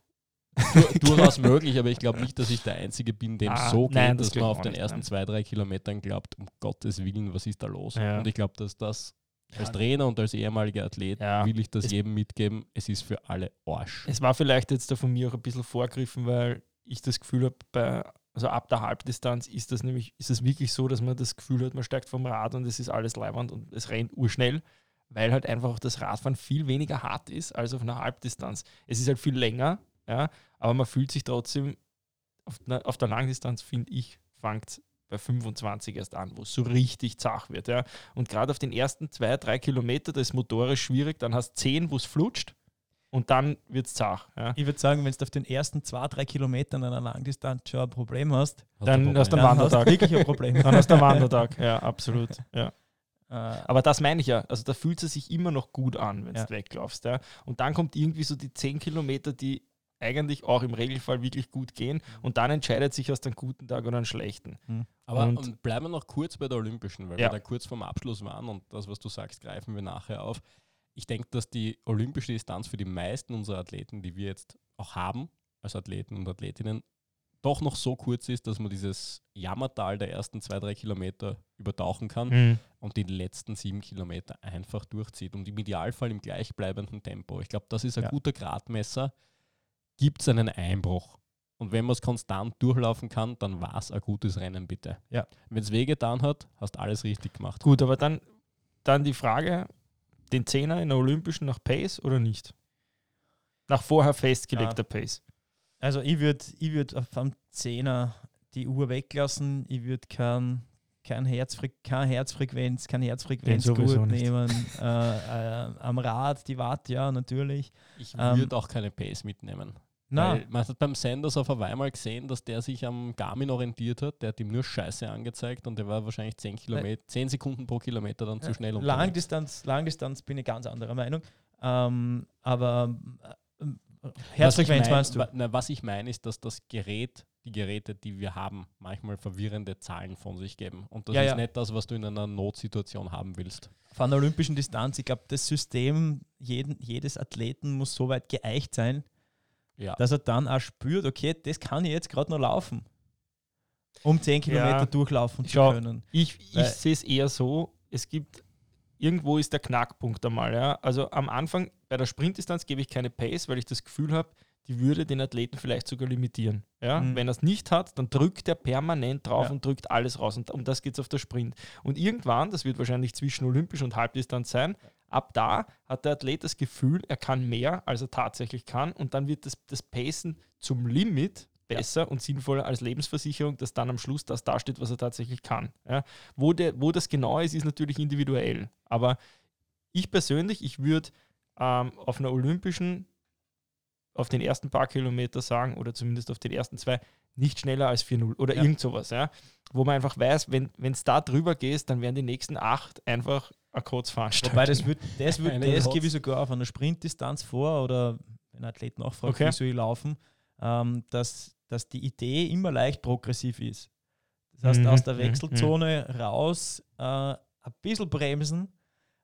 Du- Durchaus möglich, aber ich glaube nicht, dass ich der Einzige bin, dem Ah, so geht, nein, das dass man auf den ersten nein. zwei, drei Kilometern glaubt, um Gottes Willen, was ist da los? Ja. Und ich glaube, dass das als. Trainer und als ehemaliger Athlet Ja. will ich das Es- jedem mitgeben, es ist für alle Arsch. Es war vielleicht jetzt da von mir auch ein bisschen vorgriffen, weil ich das Gefühl habe, bei, also ab der Halbdistanz ist das nämlich, ist es wirklich so, dass man das Gefühl hat, man steigt vom Rad und es ist alles leibend und es rennt urschnell, weil halt einfach auch das Radfahren viel weniger hart ist als auf einer Halbdistanz. Es ist halt viel länger, ja, aber man fühlt sich trotzdem auf, auf der Langdistanz, finde ich, fängt bei 25 erst an, wo es so richtig zach wird. Ja. Und gerade auf den ersten zwei, drei Kilometer, das ist motorisch schwierig, dann hast du 10, wo es flutscht und dann wird es zach. Ja. Ich würde sagen, wenn du auf den ersten zwei, drei Kilometern einer Langdistanz schon ein Problem hast, Hast Dann hast du einen Wandertag. wirklich ein Problem. Dann hast du einen Wandertag, ja, absolut. Ja. Äh, Aber das meine ich ja, also da fühlt es sich immer noch gut an, wenn Ja. du weglaufst. Ja. Und dann kommt irgendwie so die 10 Kilometer, die eigentlich auch im Regelfall wirklich gut gehen und dann entscheidet sich aus einem guten Tag oder einem schlechten. Aber Und- und bleiben wir noch kurz bei der Olympischen, weil Ja. wir da kurz vorm Abschluss waren und das, was du sagst, greifen wir nachher auf. Ich denke, dass die olympische Distanz für die meisten unserer Athleten, die wir jetzt auch haben, als Athleten und Athletinnen, doch noch so kurz ist, dass man dieses Jammertal der ersten zwei, drei Kilometer übertauchen kann und die letzten sieben Kilometer einfach durchzieht und im Idealfall im gleichbleibenden Tempo. Ich glaube, das ist ein Ja. guter Gradmesser. Gibt es einen Einbruch? Und wenn man es konstant durchlaufen kann, dann war es ein gutes Rennen, bitte. Ja. Wenn es wehgetan hat, hast alles richtig gemacht. Gut, aber dann, dann die Frage, den Zehner in der Olympischen nach Pace oder nicht? Nach vorher festgelegter Pace. Also ich würde ich würd auf am Zehner die Uhr weglassen. Ich würde kein, kein Herzfre keine Herzfrequenz, keine Herzfrequenz Den sowieso gut nicht. nehmen. äh, äh, am Rad, die Watt, ja, natürlich. Ich Ähm, würde auch keine Pace mitnehmen. Na, Weil man hat beim Sanders auf Hawaii mal gesehen, dass der sich am Garmin orientiert hat. Der hat ihm nur Scheiße angezeigt und der war wahrscheinlich 10, Kilometer, 10 Sekunden pro Kilometer dann zu schnell unterwegs. Langdistanz, Langdistanz bin ich ganz anderer Meinung. Ähm, aber äh, äh, Herzfrequenz mein- meinst du? Na, was ich meine, ist, dass das Gerät, die Geräte, die wir haben, manchmal verwirrende Zahlen von sich geben. Und das Ja, ist ja. nicht das, was du in einer Notsituation haben willst. Von der olympischen Distanz, ich glaube, das System jeden, jedes Athleten muss so weit geeicht sein, Ja. dass er dann auch spürt, okay, das kann ich jetzt gerade noch laufen. Um 10 Kilometer Ja. durchlaufen zu Schau, können. Ich, ich sehe es eher so, es gibt, irgendwo ist der Knackpunkt einmal. Ja? Also am Anfang bei der Sprintdistanz gebe ich keine Pace, weil ich das Gefühl habe, die würde den Athleten vielleicht sogar limitieren. Ja? Mhm. Wenn er es nicht hat, dann drückt er permanent drauf Ja. und drückt alles raus. Und um das geht es auf der Sprint. Und irgendwann, das wird wahrscheinlich zwischen Olympisch und Halbdistanz sein, ab da hat der Athlet das Gefühl, er kann mehr, als er tatsächlich kann. Und dann wird das, das Pacen zum Limit besser und sinnvoller als Lebensversicherung, dass dann am Schluss das dasteht, was er tatsächlich kann. Ja? Wo, der, wo das genau ist, ist natürlich individuell. Aber ich persönlich, ich würde ähm, auf einer olympischen, auf den ersten paar Kilometer sagen, oder zumindest auf den ersten zwei, nicht schneller als 4-0 oder Ja. irgend sowas, ja. Wo man einfach weiß, wenn es da drüber geht, dann werden die nächsten acht einfach eine Kurzveranstaltung. Wobei das wird, das, wird, Eine das gebe ich sogar auf einer Sprintdistanz vor oder wenn ein Athlet nachfragt, Okay. wie soll ich laufen, ähm, dass, dass die Idee immer leicht progressiv ist. Das heißt, Mhm, aus der mhm, Wechselzone raus äh, ein bisschen bremsen,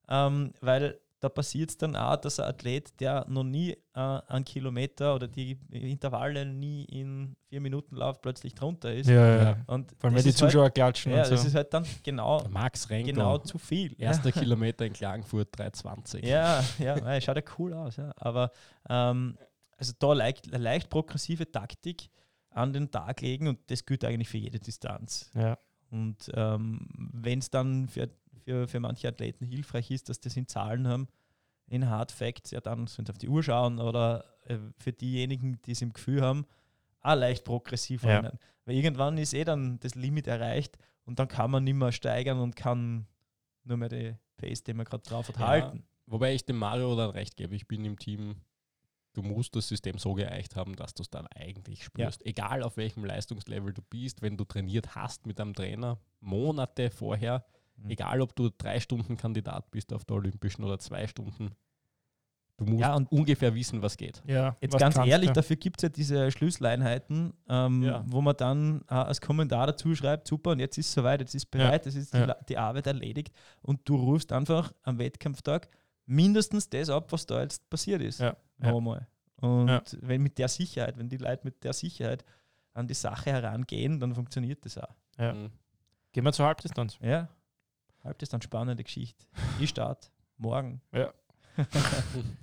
ähm, weil da passiert es dann auch, dass ein Athlet, der noch nie äh, einen Kilometer oder die Intervalle nie in vier Minuten läuft, plötzlich drunter ist. ja, ja, ja. Und Vor allem, wenn das die halt, Zuschauer klatschen ja, und das so. ist halt dann genau, Max Renko, genau zu viel. Ja. erster Kilometer in Klagenfurt 320. Ja, ja, ja, schaut ja cool aus, ja. Aber ähm, also da leicht, eine leicht progressive Taktik an den Tag legen und das gilt eigentlich für jede Distanz. ja. Und ähm, wenn es dann für, für, für manche Athleten hilfreich ist, dass das in Zahlen haben, in Hard Facts, ja dann sie auf die Uhr schauen oder äh, für diejenigen, die es im Gefühl haben, auch leicht progressiv Ja. rennen. Weil irgendwann ist eh dann das Limit erreicht und dann kann man nicht mehr steigern und kann nur mehr die Pace, die man gerade drauf hat, Ja. halten. Wobei ich dem Mario dann recht gebe, ich bin im Team, du musst das System so geeicht haben, dass du es dann eigentlich spürst. Egal auf welchem Leistungslevel du bist, wenn du trainiert hast mit einem Trainer, Monate vorher, Mhm. egal ob du drei Stunden Kandidat bist auf der Olympischen oder zwei Stunden, du musst Ja, und- ungefähr wissen, was geht. ja. Jetzt ganz ehrlich, du? dafür gibt es ja diese Schlüsseleinheiten, ähm, Ja. wo man dann äh, als Kommentar dazu schreibt, super, und jetzt ist es soweit, jetzt ist bereit, jetzt ist die, Ja. Die Arbeit erledigt und du rufst einfach am Wettkampftag mindestens das ab, was da jetzt passiert ist. Ja. Ja. Nochmal. Und Ja. wenn mit der Sicherheit, wenn die Leute mit der Sicherheit an die Sache herangehen, dann funktioniert das auch. Ja. Mhm. Gehen wir zur Halbdistanz. Ja. Halb das dann spannende Geschichte. Ich starte morgen.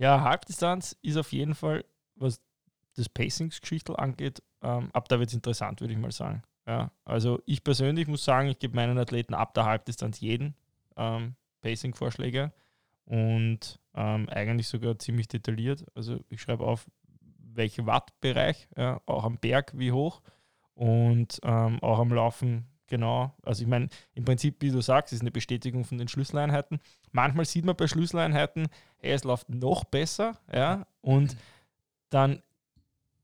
Ja, Halbdistanz ist auf jeden Fall, was das Pacings-Geschichtel angeht, ähm, ab da wird es interessant, würde ich mal sagen. Ja, also ich persönlich muss sagen, ich gebe meinen Athleten ab der Halbdistanz jeden ähm, Pacing-Vorschläge und ähm, eigentlich sogar ziemlich detailliert. Also ich schreibe auf, welche Wattbereich, ja, auch am Berg wie hoch und ähm, auch am Laufen genau. Also ich meine, im Prinzip, wie du sagst, ist eine Bestätigung von den Schlüsseleinheiten. Manchmal sieht man bei Schlüsseleinheiten, hey, es läuft noch besser, ja, und dann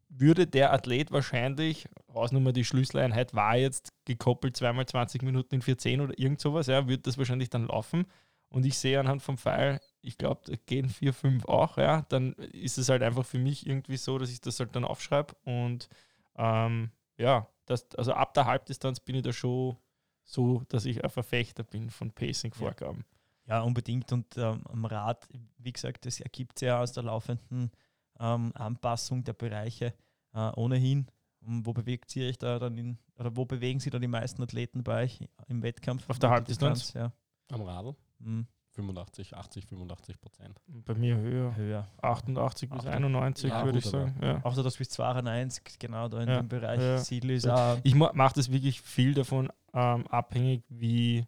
würde der Athlet wahrscheinlich, Hausnummer die Schlüsseleinheit war jetzt gekoppelt zweimal 20 Minuten in 410 oder irgend sowas, ja, wird das wahrscheinlich dann laufen. Und ich sehe anhand vom Pfeil, ich glaube, da gehen 4, 5 auch, ja, dann ist es halt einfach für mich irgendwie so, dass ich das halt dann aufschreibe. Und ähm, ja, das, also ab der Halbdistanz bin ich da schon so, dass ich ein Verfechter bin von Pacing-Vorgaben. Ja, unbedingt. Und ähm, am Rad, wie gesagt, das ergibt sich ja aus der laufenden ähm, Anpassung der Bereiche äh, ohnehin. Und wo bewegt sie euch da dann in, oder wo bewegen sie dann die meisten Athleten bei euch im Wettkampf? Auf der Mitteldistanz? Ja. Am Radl Mhm. 85, 80, 85 Prozent. Bei mir höher. Höher. 88 bis 88. 91, Ja, würde ich sagen. Ja. Auch so, dass bis 92 genau da in Ja, dem Bereich ja. Siedl ist. Ja. auch- Ich mache das wirklich viel davon ähm, abhängig, wie,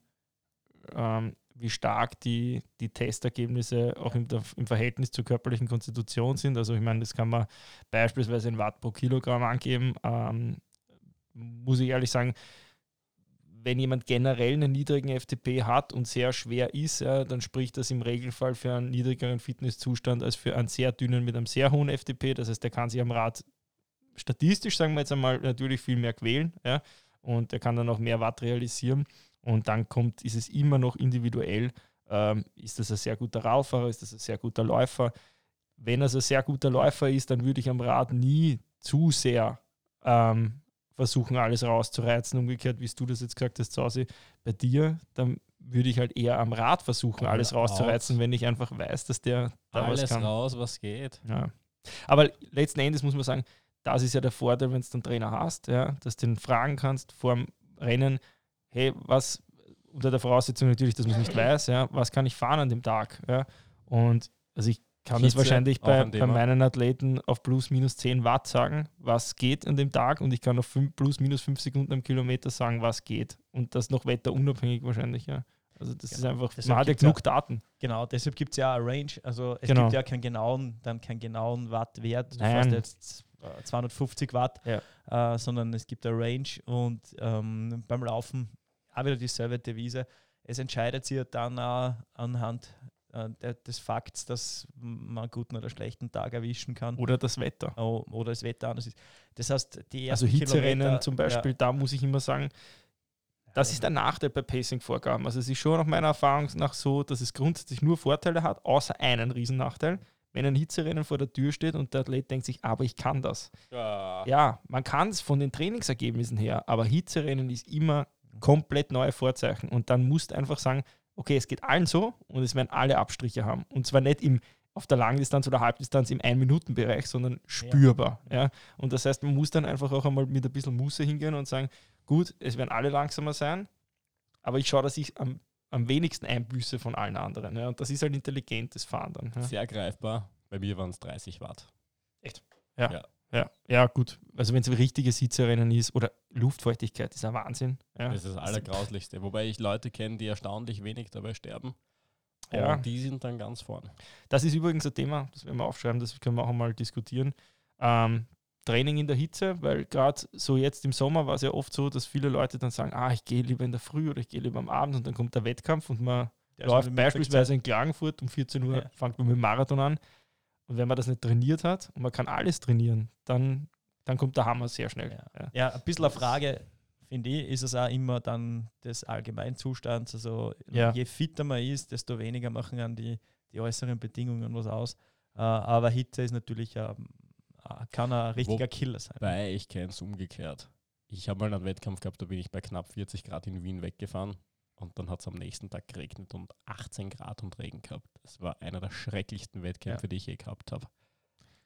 ähm, wie stark die, die Testergebnisse auch im, im Verhältnis zur körperlichen Konstitution sind. Also ich meine, das kann man beispielsweise in Watt pro Kilogramm angeben. Ähm, muss ich ehrlich sagen, wenn jemand generell einen niedrigen FTP hat und sehr schwer ist, ja, dann spricht das im Regelfall für einen niedrigeren Fitnesszustand als für einen sehr dünnen mit einem sehr hohen FTP. Das heißt, der kann sich am Rad statistisch, sagen wir jetzt einmal, natürlich viel mehr quälen. Ja, und der kann dann auch mehr Watt realisieren. Und dann kommt, ist es immer noch individuell. Ähm, ist das ein sehr guter Radfahrer? Ist das ein sehr guter Läufer? Wenn es ein sehr guter Läufer ist, dann würde ich am Rad nie zu sehr ähm, versuchen, alles rauszureizen. Umgekehrt, wie du das jetzt gesagt hast, Sausi, bei dir, dann würde ich halt eher am Rad versuchen, All alles rauszureizen, wenn ich einfach weiß, dass der da was Alles kann. raus, was geht. Ja. Aber letzten Endes muss man sagen, das ist ja der Vorteil, wenn du einen Trainer hast, ja, dass du den fragen kannst vor dem Rennen, hey, was, unter der Voraussetzung natürlich, dass man es nicht weiß, ja, was kann ich fahren an dem Tag? Ja? Und also ich kann das Hitze, wahrscheinlich auch bei, bei meinen Athleten auf plus minus 10 Watt sagen, was geht an dem Tag und ich kann auf fünf, plus minus 5 Sekunden am Kilometer sagen, was geht. Und das noch wetterunabhängig wahrscheinlich, ja. Also das ist Genau. einfach, Deshalb man hat ja genug Daten. Genau, deshalb gibt es ja eine Range. Also es Genau. gibt ja keinen genauen, dann keinen genauen Wattwert. Du Nein. fährst jetzt äh, 250 Watt, Ja. äh, sondern es gibt eine Range und ähm, beim Laufen auch wieder dieselbe Devise. Es entscheidet sich dann auch anhand äh, der, des Fakts, dass man einen guten oder schlechten Tag erwischen kann. Oder das Wetter. Oh, oder das Wetter anders ist. Das heißt, die Also ersten Hitzerennen Kilometer- zum Beispiel, da muss ich immer sagen, das ist der Nachteil bei Pacing-Vorgaben. Also es ist schon nach meiner Erfahrung nach so, dass es grundsätzlich nur Vorteile hat, außer einen Riesennachteil. Wenn ein Hitzerennen vor der Tür steht und der Athlet denkt sich, aber ich kann das. Ja, man kann es von den Trainingsergebnissen her, aber Hitzerennen ist immer komplett neue Vorzeichen. Und dann musst du einfach sagen, okay, es geht allen so und es werden alle Abstriche haben. Und zwar nicht im, auf der Langdistanz oder Halbdistanz im Ein-Minuten-Bereich, sondern spürbar. Ja. Und das heißt, man muss dann einfach auch einmal mit ein bisschen Muße hingehen und sagen, gut, es werden alle langsamer sein, aber ich schaue, dass ich am, am wenigsten einbüße von allen anderen. Ja. Und das ist halt intelligentes Fahren dann. Ja. Sehr greifbar. Bei mir waren es 30 Watt. Ja, ja, gut. Also wenn es ein richtiges Hitzerennen ist oder Luftfeuchtigkeit, ist ein Wahnsinn. Ja. Das ist das Allergrauslichste. Wobei ich Leute kenne, die erstaunlich wenig dabei sterben. Ja. Und die sind dann ganz vorn. Das ist übrigens ein Thema, das werden wir aufschreiben, das können wir auch einmal diskutieren. Ähm, Training in der Hitze, weil gerade so jetzt im Sommer war es ja oft so, dass viele Leute dann sagen, ah, ich gehe lieber in der Früh oder ich gehe lieber am Abend und dann kommt der Wettkampf und man Der läuft beispielsweise in Klagenfurt um 14 Uhr, Ja. fängt man mit dem Marathon an. Und wenn man das nicht trainiert hat und man kann alles trainieren, dann, dann kommt der Hammer sehr schnell. Ja. Ja. Ja, ein bisschen eine Frage, finde ich, ist es auch immer dann des Allgemeinzustands. Also Ja. je fitter man ist, desto weniger machen an die, die äußeren Bedingungen was aus. Äh, aber Hitze ist natürlich ähm, äh, kann ein richtiger Killer sein. Weil ich kenne es umgekehrt. Ich habe mal einen Wettkampf gehabt, da bin ich bei knapp 40 Grad in Wien weggefahren und dann hat es am nächsten Tag geregnet und 18 Grad und Regen gehabt. Das war einer der schrecklichsten Wettkämpfe, Ja. die ich je gehabt habe.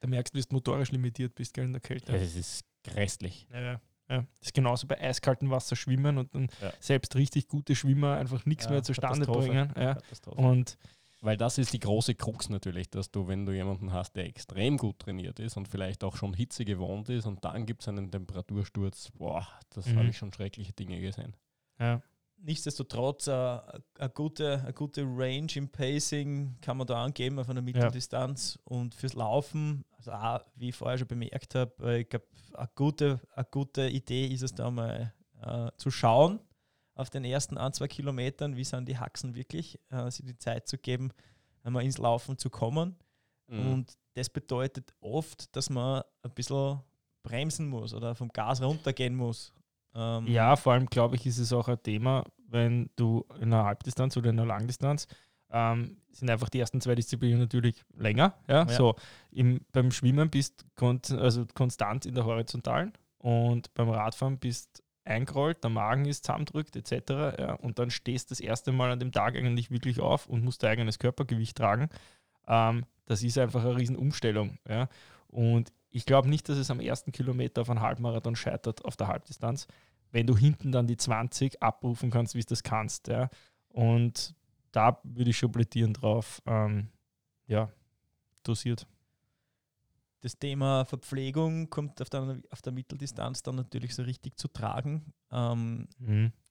Da merkst du, wie du motorisch limitiert bist, gell, in der Kälte. Es ist grässlich. Ja, ja. ja. Das ist genauso bei eiskaltem Wasser schwimmen und dann Ja. selbst richtig gute Schwimmer einfach nichts Ja, mehr zustande bringen. Ja. Und Weil das ist die große Krux natürlich, dass du, wenn du jemanden hast, der extrem gut trainiert ist und vielleicht auch schon Hitze gewohnt ist und dann gibt es einen Temperatursturz, boah, das Mhm. habe ich schon schreckliche Dinge gesehen. ja, Nichtsdestotrotz, äh, eine gute, eine gute Range im Pacing kann man da angeben auf einer Mitteldistanz. Und fürs Laufen, also auch, wie ich vorher schon bemerkt habe, äh, ich glaube, eine gute, eine gute Idee ist es da mal äh, zu schauen auf den ersten ein, zwei Kilometern, wie sind die Haxen wirklich, äh, sich die Zeit zu geben, einmal ins Laufen zu kommen. Mhm. Und das bedeutet oft, dass man ein bisschen bremsen muss oder vom Gas runtergehen muss. Ähm, ja, vor allem glaube ich, ist es auch ein Thema, wenn du in einer Halbdistanz oder in einer Langdistanz ähm, sind einfach die ersten zwei Disziplinen natürlich länger. Ja? Ja. So, im, beim Schwimmen bist kon also konstant in der Horizontalen und beim Radfahren bist eingerollt, der Magen ist zusammendrückt etc. Ja? Und dann stehst das erste Mal an dem Tag eigentlich wirklich auf und musst dein eigenes Körpergewicht tragen. Ähm, das ist einfach eine Riesenumstellung. Ja? Und ich glaube nicht, dass es am ersten Kilometer auf einen Halbmarathon scheitert auf der Halbdistanz, wenn du hinten dann die 20 abrufen kannst, wie du das kannst. Ja? Und da würde ich schon plädieren drauf. Ähm, ja, dosiert. Das Thema Verpflegung kommt auf der, auf der Mitteldistanz dann natürlich so richtig zu tragen. Ähm,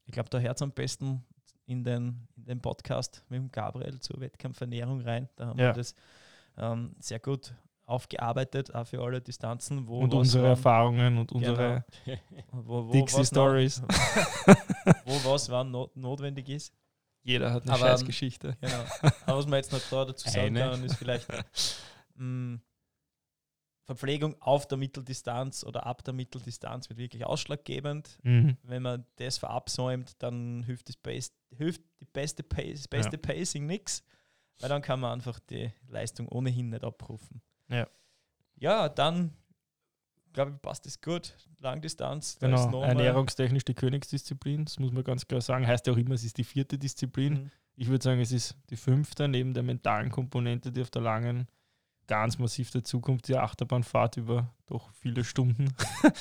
ich glaube, da hört es am besten in den, in den Podcast mit dem Gabriel zur Wettkampfernährung rein. Da haben Ja. wir das ähm, sehr gut aufgearbeitet, auch für alle Distanzen, wo Und unsere wann- Erfahrungen und unsere wo, wo, Dixie was noch- Stories. wo was wann not, notwendig ist. Jeder hat eine Aber, ähm, Scheißgeschichte. Genau. Aber was man jetzt noch da dazu sagen Eine. kann, ist vielleicht mh, Verpflegung auf der Mitteldistanz oder ab der Mitteldistanz wird wirklich ausschlaggebend. Mhm. Wenn man das verabsäumt, dann hilft, das Best, hilft die beste, Pace, das beste Pacing nichts, weil dann kann man einfach die Leistung ohnehin nicht abrufen. Ja. Ja, dann glaube ich, passt das gut. Langdistanz, da Genau, ernährungstechnisch die Königsdisziplin, das muss man ganz klar sagen. Heißt ja auch immer, es ist die vierte Disziplin. Mhm. Ich würde sagen, es ist die fünfte, neben der mentalen Komponente, die auf der langen ganz massiv dazukommt, die Achterbahnfahrt über doch viele Stunden.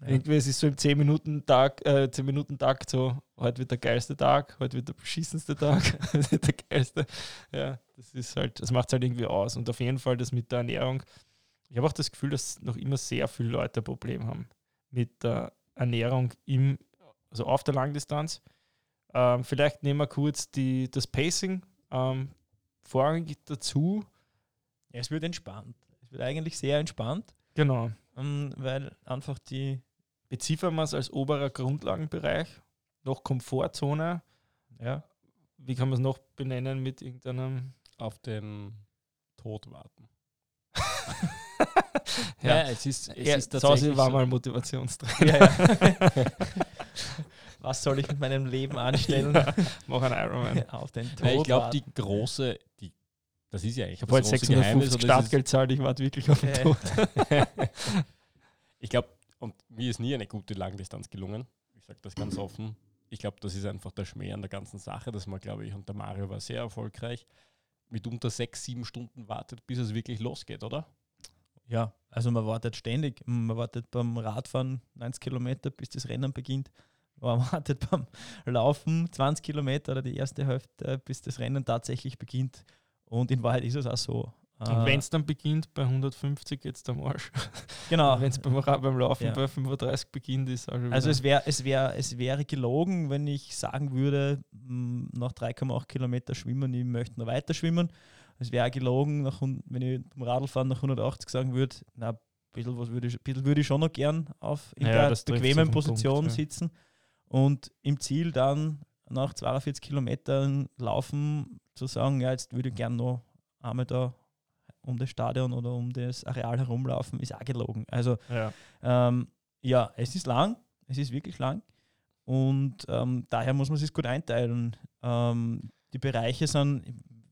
Ja. Irgendwie, es ist so im 10-Minuten-Tag, äh, 10 Minuten Takt so, heute wird der geilste Tag, heute wird der beschissenste Tag, der geilste. Ja, das ist halt, das macht es halt irgendwie aus. Und auf jeden Fall das mit der Ernährung. Ich habe auch das Gefühl, dass noch immer sehr viele Leute ein Problem haben mit der Ernährung im, also auf der Langdistanz. Ähm, vielleicht nehmen wir kurz die, das Pacing ähm, vorrangig dazu. Ja, es wird entspannt. Es wird eigentlich sehr entspannt, Genau. ähm, weil einfach die Beziffern wir es als oberer Grundlagenbereich, noch Komfortzone. ja, Wie kann man es noch benennen mit irgendeinem auf den Tod warten. Ja. es ist, es Ja, ist tatsächlich war mal Motivationstrainer. Ja, ja. Was soll ich mit meinem Leben anstellen? Mach einen Ironman. Auf den Tod Nein, ich glaube, die große, die, das ist ja eigentlich Ich habe halt das große Geheimnis, 650 oder das ist- Startgeld zahlt, ich warte wirklich auf den Ja. Tod. ich glaube, und mir ist nie eine gute Langdistanz gelungen. Ich sage das ganz offen. Ich glaube, das ist einfach der Schmäh an der ganzen Sache, dass man, glaube ich, und der Mario war sehr erfolgreich, mitunter sechs, sieben Stunden wartet, bis es wirklich losgeht, oder? Ja, also man wartet ständig. Man wartet beim Radfahren 90 Kilometer, bis das Rennen beginnt. Man wartet beim Laufen 20 Kilometer oder die erste Hälfte, bis das Rennen tatsächlich beginnt. Und in Wahrheit ist es auch so. Und Äh, wenn es dann beginnt, bei 150 geht es am Arsch. genau. Wenn es beim, beim Laufen Ja. bei 35 beginnt, ist auch Also es, wär, es, wär, es wäre gelogen, wenn ich sagen würde, mh, nach 3,8 Kilometer schwimmen, ich möchte noch weiter schwimmen. Es wäre gelogen, nach, wenn ich beim Radlfahren nach 180 sagen würde, na, ein bisschen, was würde ich, bisschen würde ich schon noch gern auf in Ja, der bequemen Position Punkt, ja. sitzen und im Ziel dann nach 42 Kilometern laufen, zu sagen, ja, jetzt würde ich gern noch einmal da um das Stadion oder um das Areal herumlaufen, ist auch gelogen. Also ja. ähm, ja, es ist lang, es ist wirklich lang und ähm, daher muss man sich gut einteilen. Ähm, die Bereiche sind,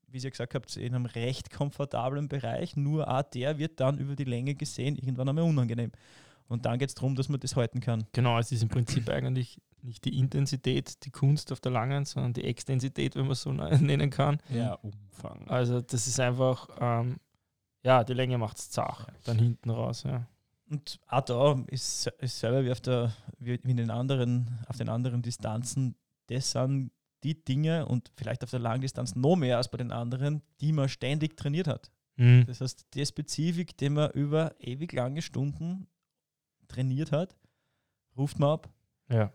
wie ihr gesagt habt, in einem recht komfortablen Bereich, nur auch der wird dann über die Länge gesehen irgendwann einmal unangenehm. Und dann geht es darum, dass man das halten kann. Genau, es ist im Prinzip eigentlich nicht die Intensität, die Kunst auf der langen, sondern die Extensität, wenn man es so ne- nennen kann. Der Umfang. Also das ist einfach, ähm, ja, die Länge macht es zach, dann hinten raus. Ja. Und auch da ist, ist selber wie auf, der, wie in den anderen, auf den anderen Distanzen, das sind die Dinge und vielleicht auf der Langdistanz noch mehr als bei den anderen, die man ständig trainiert hat. Mhm. Das heißt, die Spezifik, die man über ewig lange Stunden trainiert hat, ruft man ab. Ja.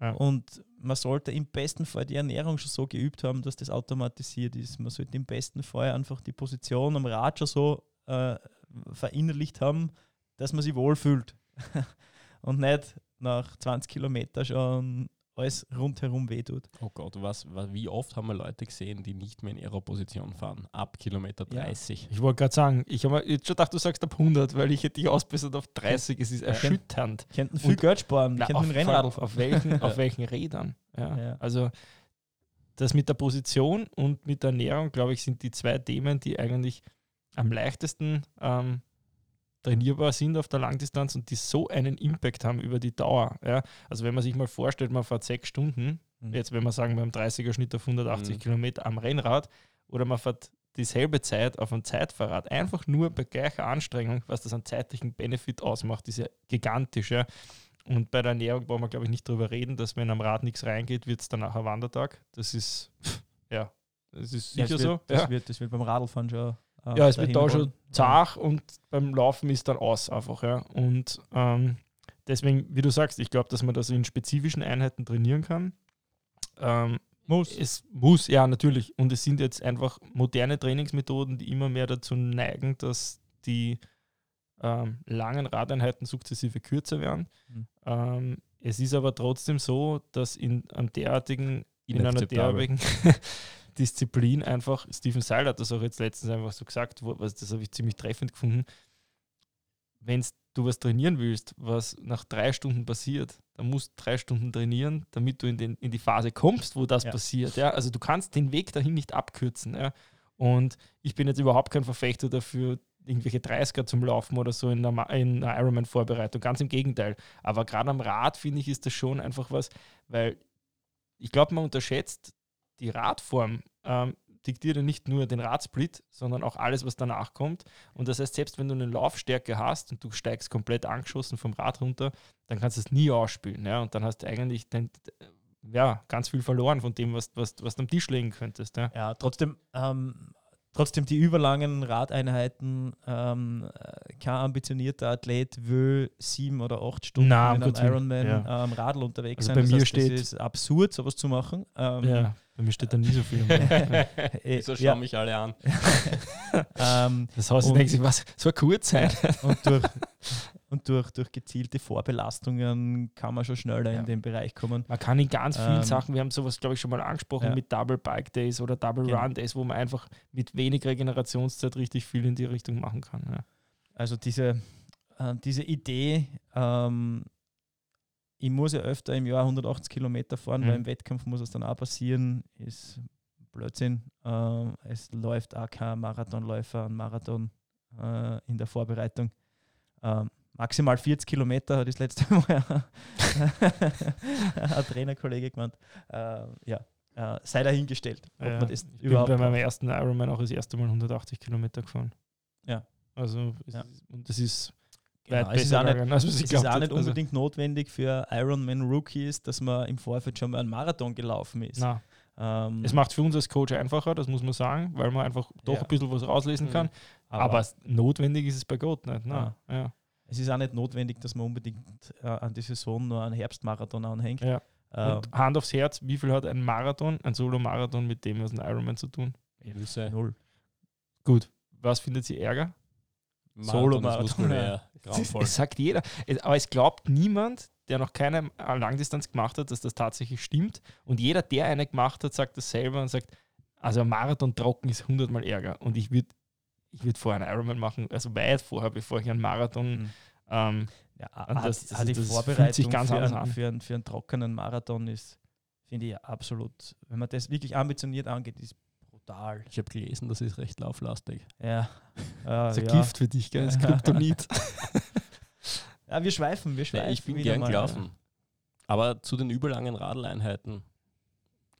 Ja. Und man sollte im besten Fall die Ernährung schon so geübt haben, dass das automatisiert ist. Man sollte im besten Fall einfach die Position am Rad schon so äh, verinnerlicht haben, dass man sich wohlfühlt. Und nicht nach 20 Kilometern schon alles rundherum wehtut. Oh Gott, was, was, wie oft haben wir Leute gesehen, die nicht mehr in ihrer Position fahren? Ab Kilometer Ja. 30. Ich wollte gerade sagen, ich habe jetzt schon gedacht, du sagst ab 100, weil ich hätte dich ausbessert auf 30. Es ist Ja. erschütternd. Könnten viel Und- Geld sparen, Na, könnten auf, Rennradl auf, auf, welchen, auf welchen Rädern? Ja. Ja. Also das mit der Position und mit der Ernährung, glaube ich, sind die zwei Themen, die eigentlich am leichtesten ähm, trainierbar sind auf der Langdistanz und die so einen Impact haben über die Dauer. Ja. Also wenn man sich mal vorstellt, man fährt sechs Stunden, Mhm. jetzt wenn wir sagen beim 30er Schnitt auf 180 Mhm. Kilometer am Rennrad oder man fährt dieselbe Zeit auf einem Zeitfahrrad, einfach nur bei gleicher Anstrengung, was das an zeitlichen Benefit ausmacht, ist ja gigantisch. Ja. Und bei der Ernährung brauchen wir, glaube ich, nicht drüber reden, dass wenn am Rad nichts reingeht, wird es danach ein Wandertag. Das ist, ja, das ist Ja, sicher das so. wird, das, ja. wird, das wird beim Radlfahren schon. Äh, ja, es dahin wird da schon zart und beim Laufen ist dann aus einfach. Ja. Und ähm, deswegen, wie du sagst, ich glaube, dass man das in spezifischen Einheiten trainieren kann. Ähm, Muss. es muss, ja, natürlich. Und es sind jetzt einfach moderne Trainingsmethoden, die immer mehr dazu neigen, dass die ähm, langen Radeinheiten sukzessive kürzer werden. Mhm. Es ist aber trotzdem so, dass in einem derartigen, in einer derartigen Disziplin einfach, Stephen Seil hat das auch jetzt letztens einfach so gesagt, wo, was, das habe ich ziemlich treffend gefunden, wenn du was trainieren willst, was nach drei Stunden passiert, dann musst du drei Stunden trainieren, damit du in, den, in die Phase kommst, wo das Ja. passiert. Ja? Also du kannst den Weg dahin nicht abkürzen. Ja? Und ich bin jetzt überhaupt kein Verfechter dafür, irgendwelche 30er zum Laufen oder so in einer, einer Ironman-Vorbereitung. Ganz im Gegenteil. Aber gerade am Rad, finde ich, ist das schon einfach was, weil ich glaube, man unterschätzt die Radform. Ähm, diktiert ja nicht nur den Radsplit, sondern auch alles, was danach kommt. Und das heißt, selbst wenn du eine Laufstärke hast und du steigst komplett angeschossen vom Rad runter, dann kannst du es nie ausspielen. Ja? Und dann hast du eigentlich den, ja, ganz viel verloren von dem, was, was, was du am Tisch legen könntest. Ja? Ja, trotzdem, ähm, trotzdem die überlangen Radeinheiten, ähm, äh, kein ambitionierter Athlet will sieben oder acht Stunden um in einem Ironman ja. am Radl unterwegs Also sein. bei mir das steht- das ist absurd, sowas zu machen. Ähm, ja, bei mir steht da nie so viel. Wieso schauen ja, mich alle an? ähm, Das heißt, ich denke sich, was soll kurz sein? und durch, und durch, durch gezielte Vorbelastungen kann man schon schneller Ja. in den Bereich kommen. Man kann in ganz vielen Ähm, Sachen, wir haben sowas, glaube ich, schon mal angesprochen ja. mit Double Bike Days oder Double Genau. Run Days, wo man einfach mit wenig Regenerationszeit richtig viel in die Richtung machen kann. Ja. Also diese, äh, diese Idee, ähm, ich muss ja öfter im Jahr 180 Kilometer fahren, Mhm. weil im Wettkampf muss es dann auch passieren, ist Blödsinn. Ähm, es läuft auch kein Marathonläufer einen Marathon äh, in der Vorbereitung. Ähm, maximal 40 Kilometer hat das letzte Mal ein Trainerkollege gemeint. Äh, ja, äh, sei dahingestellt, ob Ja, man das ich bin überhaupt bei meinem ersten Ironman auch das erste Mal 180 Kilometer gefahren. Ja. Also, Ja. ist, und das ist Genau, es ist auch nicht, gegangen, als man sich Es ist auch nicht hat. Also, unbedingt notwendig für Ironman Rookies, dass man im Vorfeld schon mal einen Marathon gelaufen ist. Ähm, es macht für uns als Coach einfacher, das muss man sagen, weil man einfach doch Ja. ein bisschen was rauslesen Mhm. kann. Aber, es- notwendig ist es bei Gott nicht. Na, ja. es ist auch nicht notwendig, dass man unbedingt äh, an die Saison nur einen Herbstmarathon anhängt. Ja. Ähm, Und Hand aufs Herz, wie viel hat ein Marathon, ein Solo-Marathon mit dem, was ein Ironman zu tun? Null. Gut. Was findet sie Ärger? Solo-Marathon, grauenvoll. Es sagt jeder. Aber es glaubt niemand, der noch keine Langdistanz gemacht hat, dass das tatsächlich stimmt. Und jeder, der eine gemacht hat, sagt das selber und sagt, also ein Marathon trocken ist hundertmal Ärger. Und ich würde ich würd vorher einen Ironman machen, also weit vorher, bevor ich einen Marathon. Mhm. Ähm, Ja, das- auch das- die das Vorbereitung sich ganz für, einen, an. für, einen, für einen trockenen Marathon ist, finde ich absolut, wenn man das wirklich ambitioniert angeht, ist brutal. Ich habe gelesen, das ist recht lauflastig. Ja, das ist ein ja. Gift für dich, gell? Das Kryptonit. ja wir schweifen, wir schweifen. Ja, ich bin gern mal. gelaufen. Aber zu den überlangen Radleinheiten.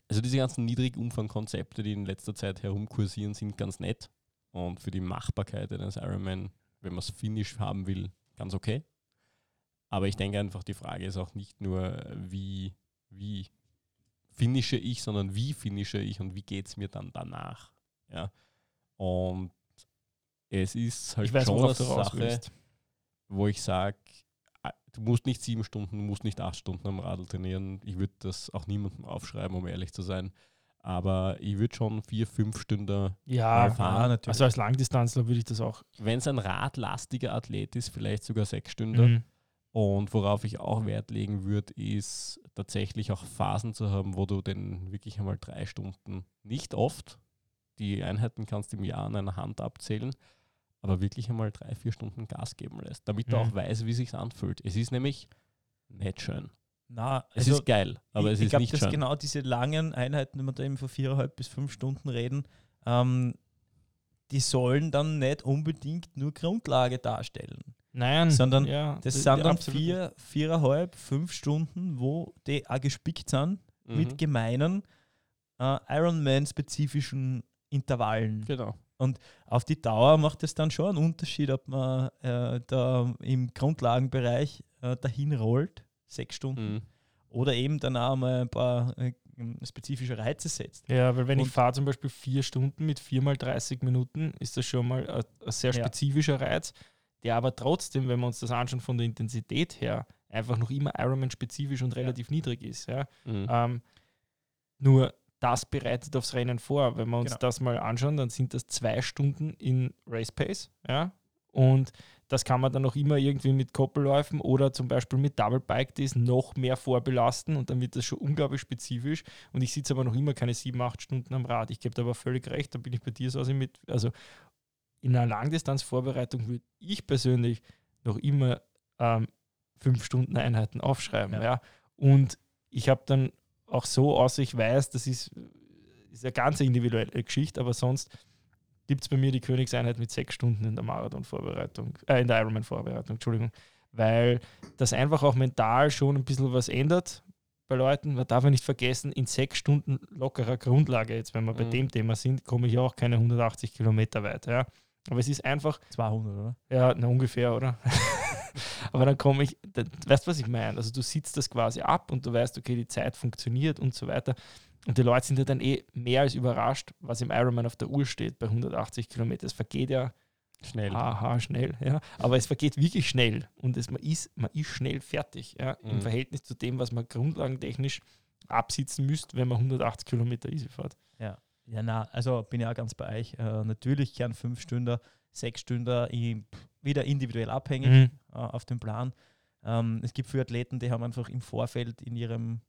Also diese ganzen Niedrigumfang-Konzepte, die in letzter Zeit herumkursieren, sind ganz nett. Und für die Machbarkeit eines Ironman, wenn man es finish haben will, ganz okay. Aber ich denke einfach, die Frage ist auch nicht nur, wie, wie finische ich, sondern wie finische ich und wie geht es mir dann danach. Ja. Und es ist halt Ich weiß, schon eine Sache, wo ich sage, du musst nicht sieben Stunden, du musst nicht acht Stunden am Radl trainieren. Ich würde das auch niemandem aufschreiben, um ehrlich zu sein. Aber ich würde schon vier, fünf Stunden, Ja, fahren. Ja, also als Langdistanzler würde ich das auch. wenn es ein radlastiger Athlet ist, vielleicht sogar sechs Stunden. Mhm. Und worauf ich auch Wert legen würde, ist tatsächlich auch Phasen zu haben, wo du den wirklich einmal drei Stunden, nicht oft, die Einheiten kannst du im Jahr an einer Hand abzählen, aber wirklich einmal drei, vier Stunden Gas geben lässt, damit du Mhm. auch weißt, wie sich anfühlt. Es ist nämlich nicht schön. Na, Es also ist geil, aber ich, es ich ist glaube, nicht dass schön. genau diese langen Einheiten, wenn wir da eben von viereinhalb bis fünf Stunden reden, ähm, die sollen dann nicht unbedingt nur Grundlage darstellen. Nein, Sondern ja, Das äh, sind dann vier, viereinhalb, fünf Stunden, wo die auch gespickt sind Mhm. mit gemeinen äh, Ironman-spezifischen Intervallen. Genau. Auf die Dauer macht es dann schon einen Unterschied, ob man äh, da im Grundlagenbereich äh, dahin rollt, sechs Stunden, Mhm. oder eben dann auch mal ein paar äh, spezifische Reize setzt. Ja, weil wenn ich Und- fahre zum Beispiel vier Stunden mit viermal 30 Minuten, ist das schon mal ein, ein sehr Ja. spezifischer Reiz, der aber trotzdem, wenn wir uns das anschauen von der Intensität her, einfach noch immer Ironman-spezifisch und relativ niedrig ist. Ja. Mhm. Ähm, nur das bereitet aufs Rennen vor. Wenn wir uns Genau. das mal anschauen, dann sind das zwei Stunden in Race Pace. Ja? Und das kann man dann noch immer irgendwie mit Koppelläufen oder zum Beispiel mit Double Bike Days noch mehr vorbelasten und dann wird das schon unglaublich spezifisch. Und ich sitze aber noch immer keine sieben, acht Stunden am Rad. Ich gebe da aber völlig recht, da bin ich bei dir so mit. Also in einer Langdistanzvorbereitung würde ich persönlich noch immer ähm, fünf Stunden Einheiten aufschreiben. Ja. Ja. Und ich habe dann auch so, außer ich weiß, das ist, ist eine ganz individuelle Geschichte, aber sonst gibt es bei mir die Königseinheit mit sechs Stunden in der Marathon-Vorbereitung, äh, in der Ironman-Vorbereitung, Entschuldigung, weil das einfach auch mental schon ein bisschen was ändert bei Leuten. Man darf ja nicht vergessen, in sechs Stunden lockerer Grundlage, jetzt wenn wir bei Mhm. dem Thema sind, komme ich auch keine 180 Kilometer weit. Ja. Aber es ist einfach, 200, oder? ja, na, ungefähr, oder? Aber dann komme ich, weißt du, was ich meine? Also du sitzt das quasi ab und du weißt, okay, die Zeit funktioniert und so weiter. Und die Leute sind ja dann eh mehr als überrascht, was im Ironman auf der Uhr steht bei 180 Kilometer. Es vergeht ja Schnell. haha schnell, ja. Aber es vergeht wirklich schnell und es, man, ist, man ist schnell fertig, ja, im Mhm. Verhältnis zu dem, was man grundlagentechnisch absitzen müsste, wenn man 180 Kilometer easy fährt. Ja, na, also bin ich auch ganz bei euch. Äh, natürlich gern fünf Stunden sechs Stunden im, wieder individuell abhängig Mhm. äh, auf dem Plan. Ähm, es gibt viele Athleten, die haben einfach im Vorfeld in ihrem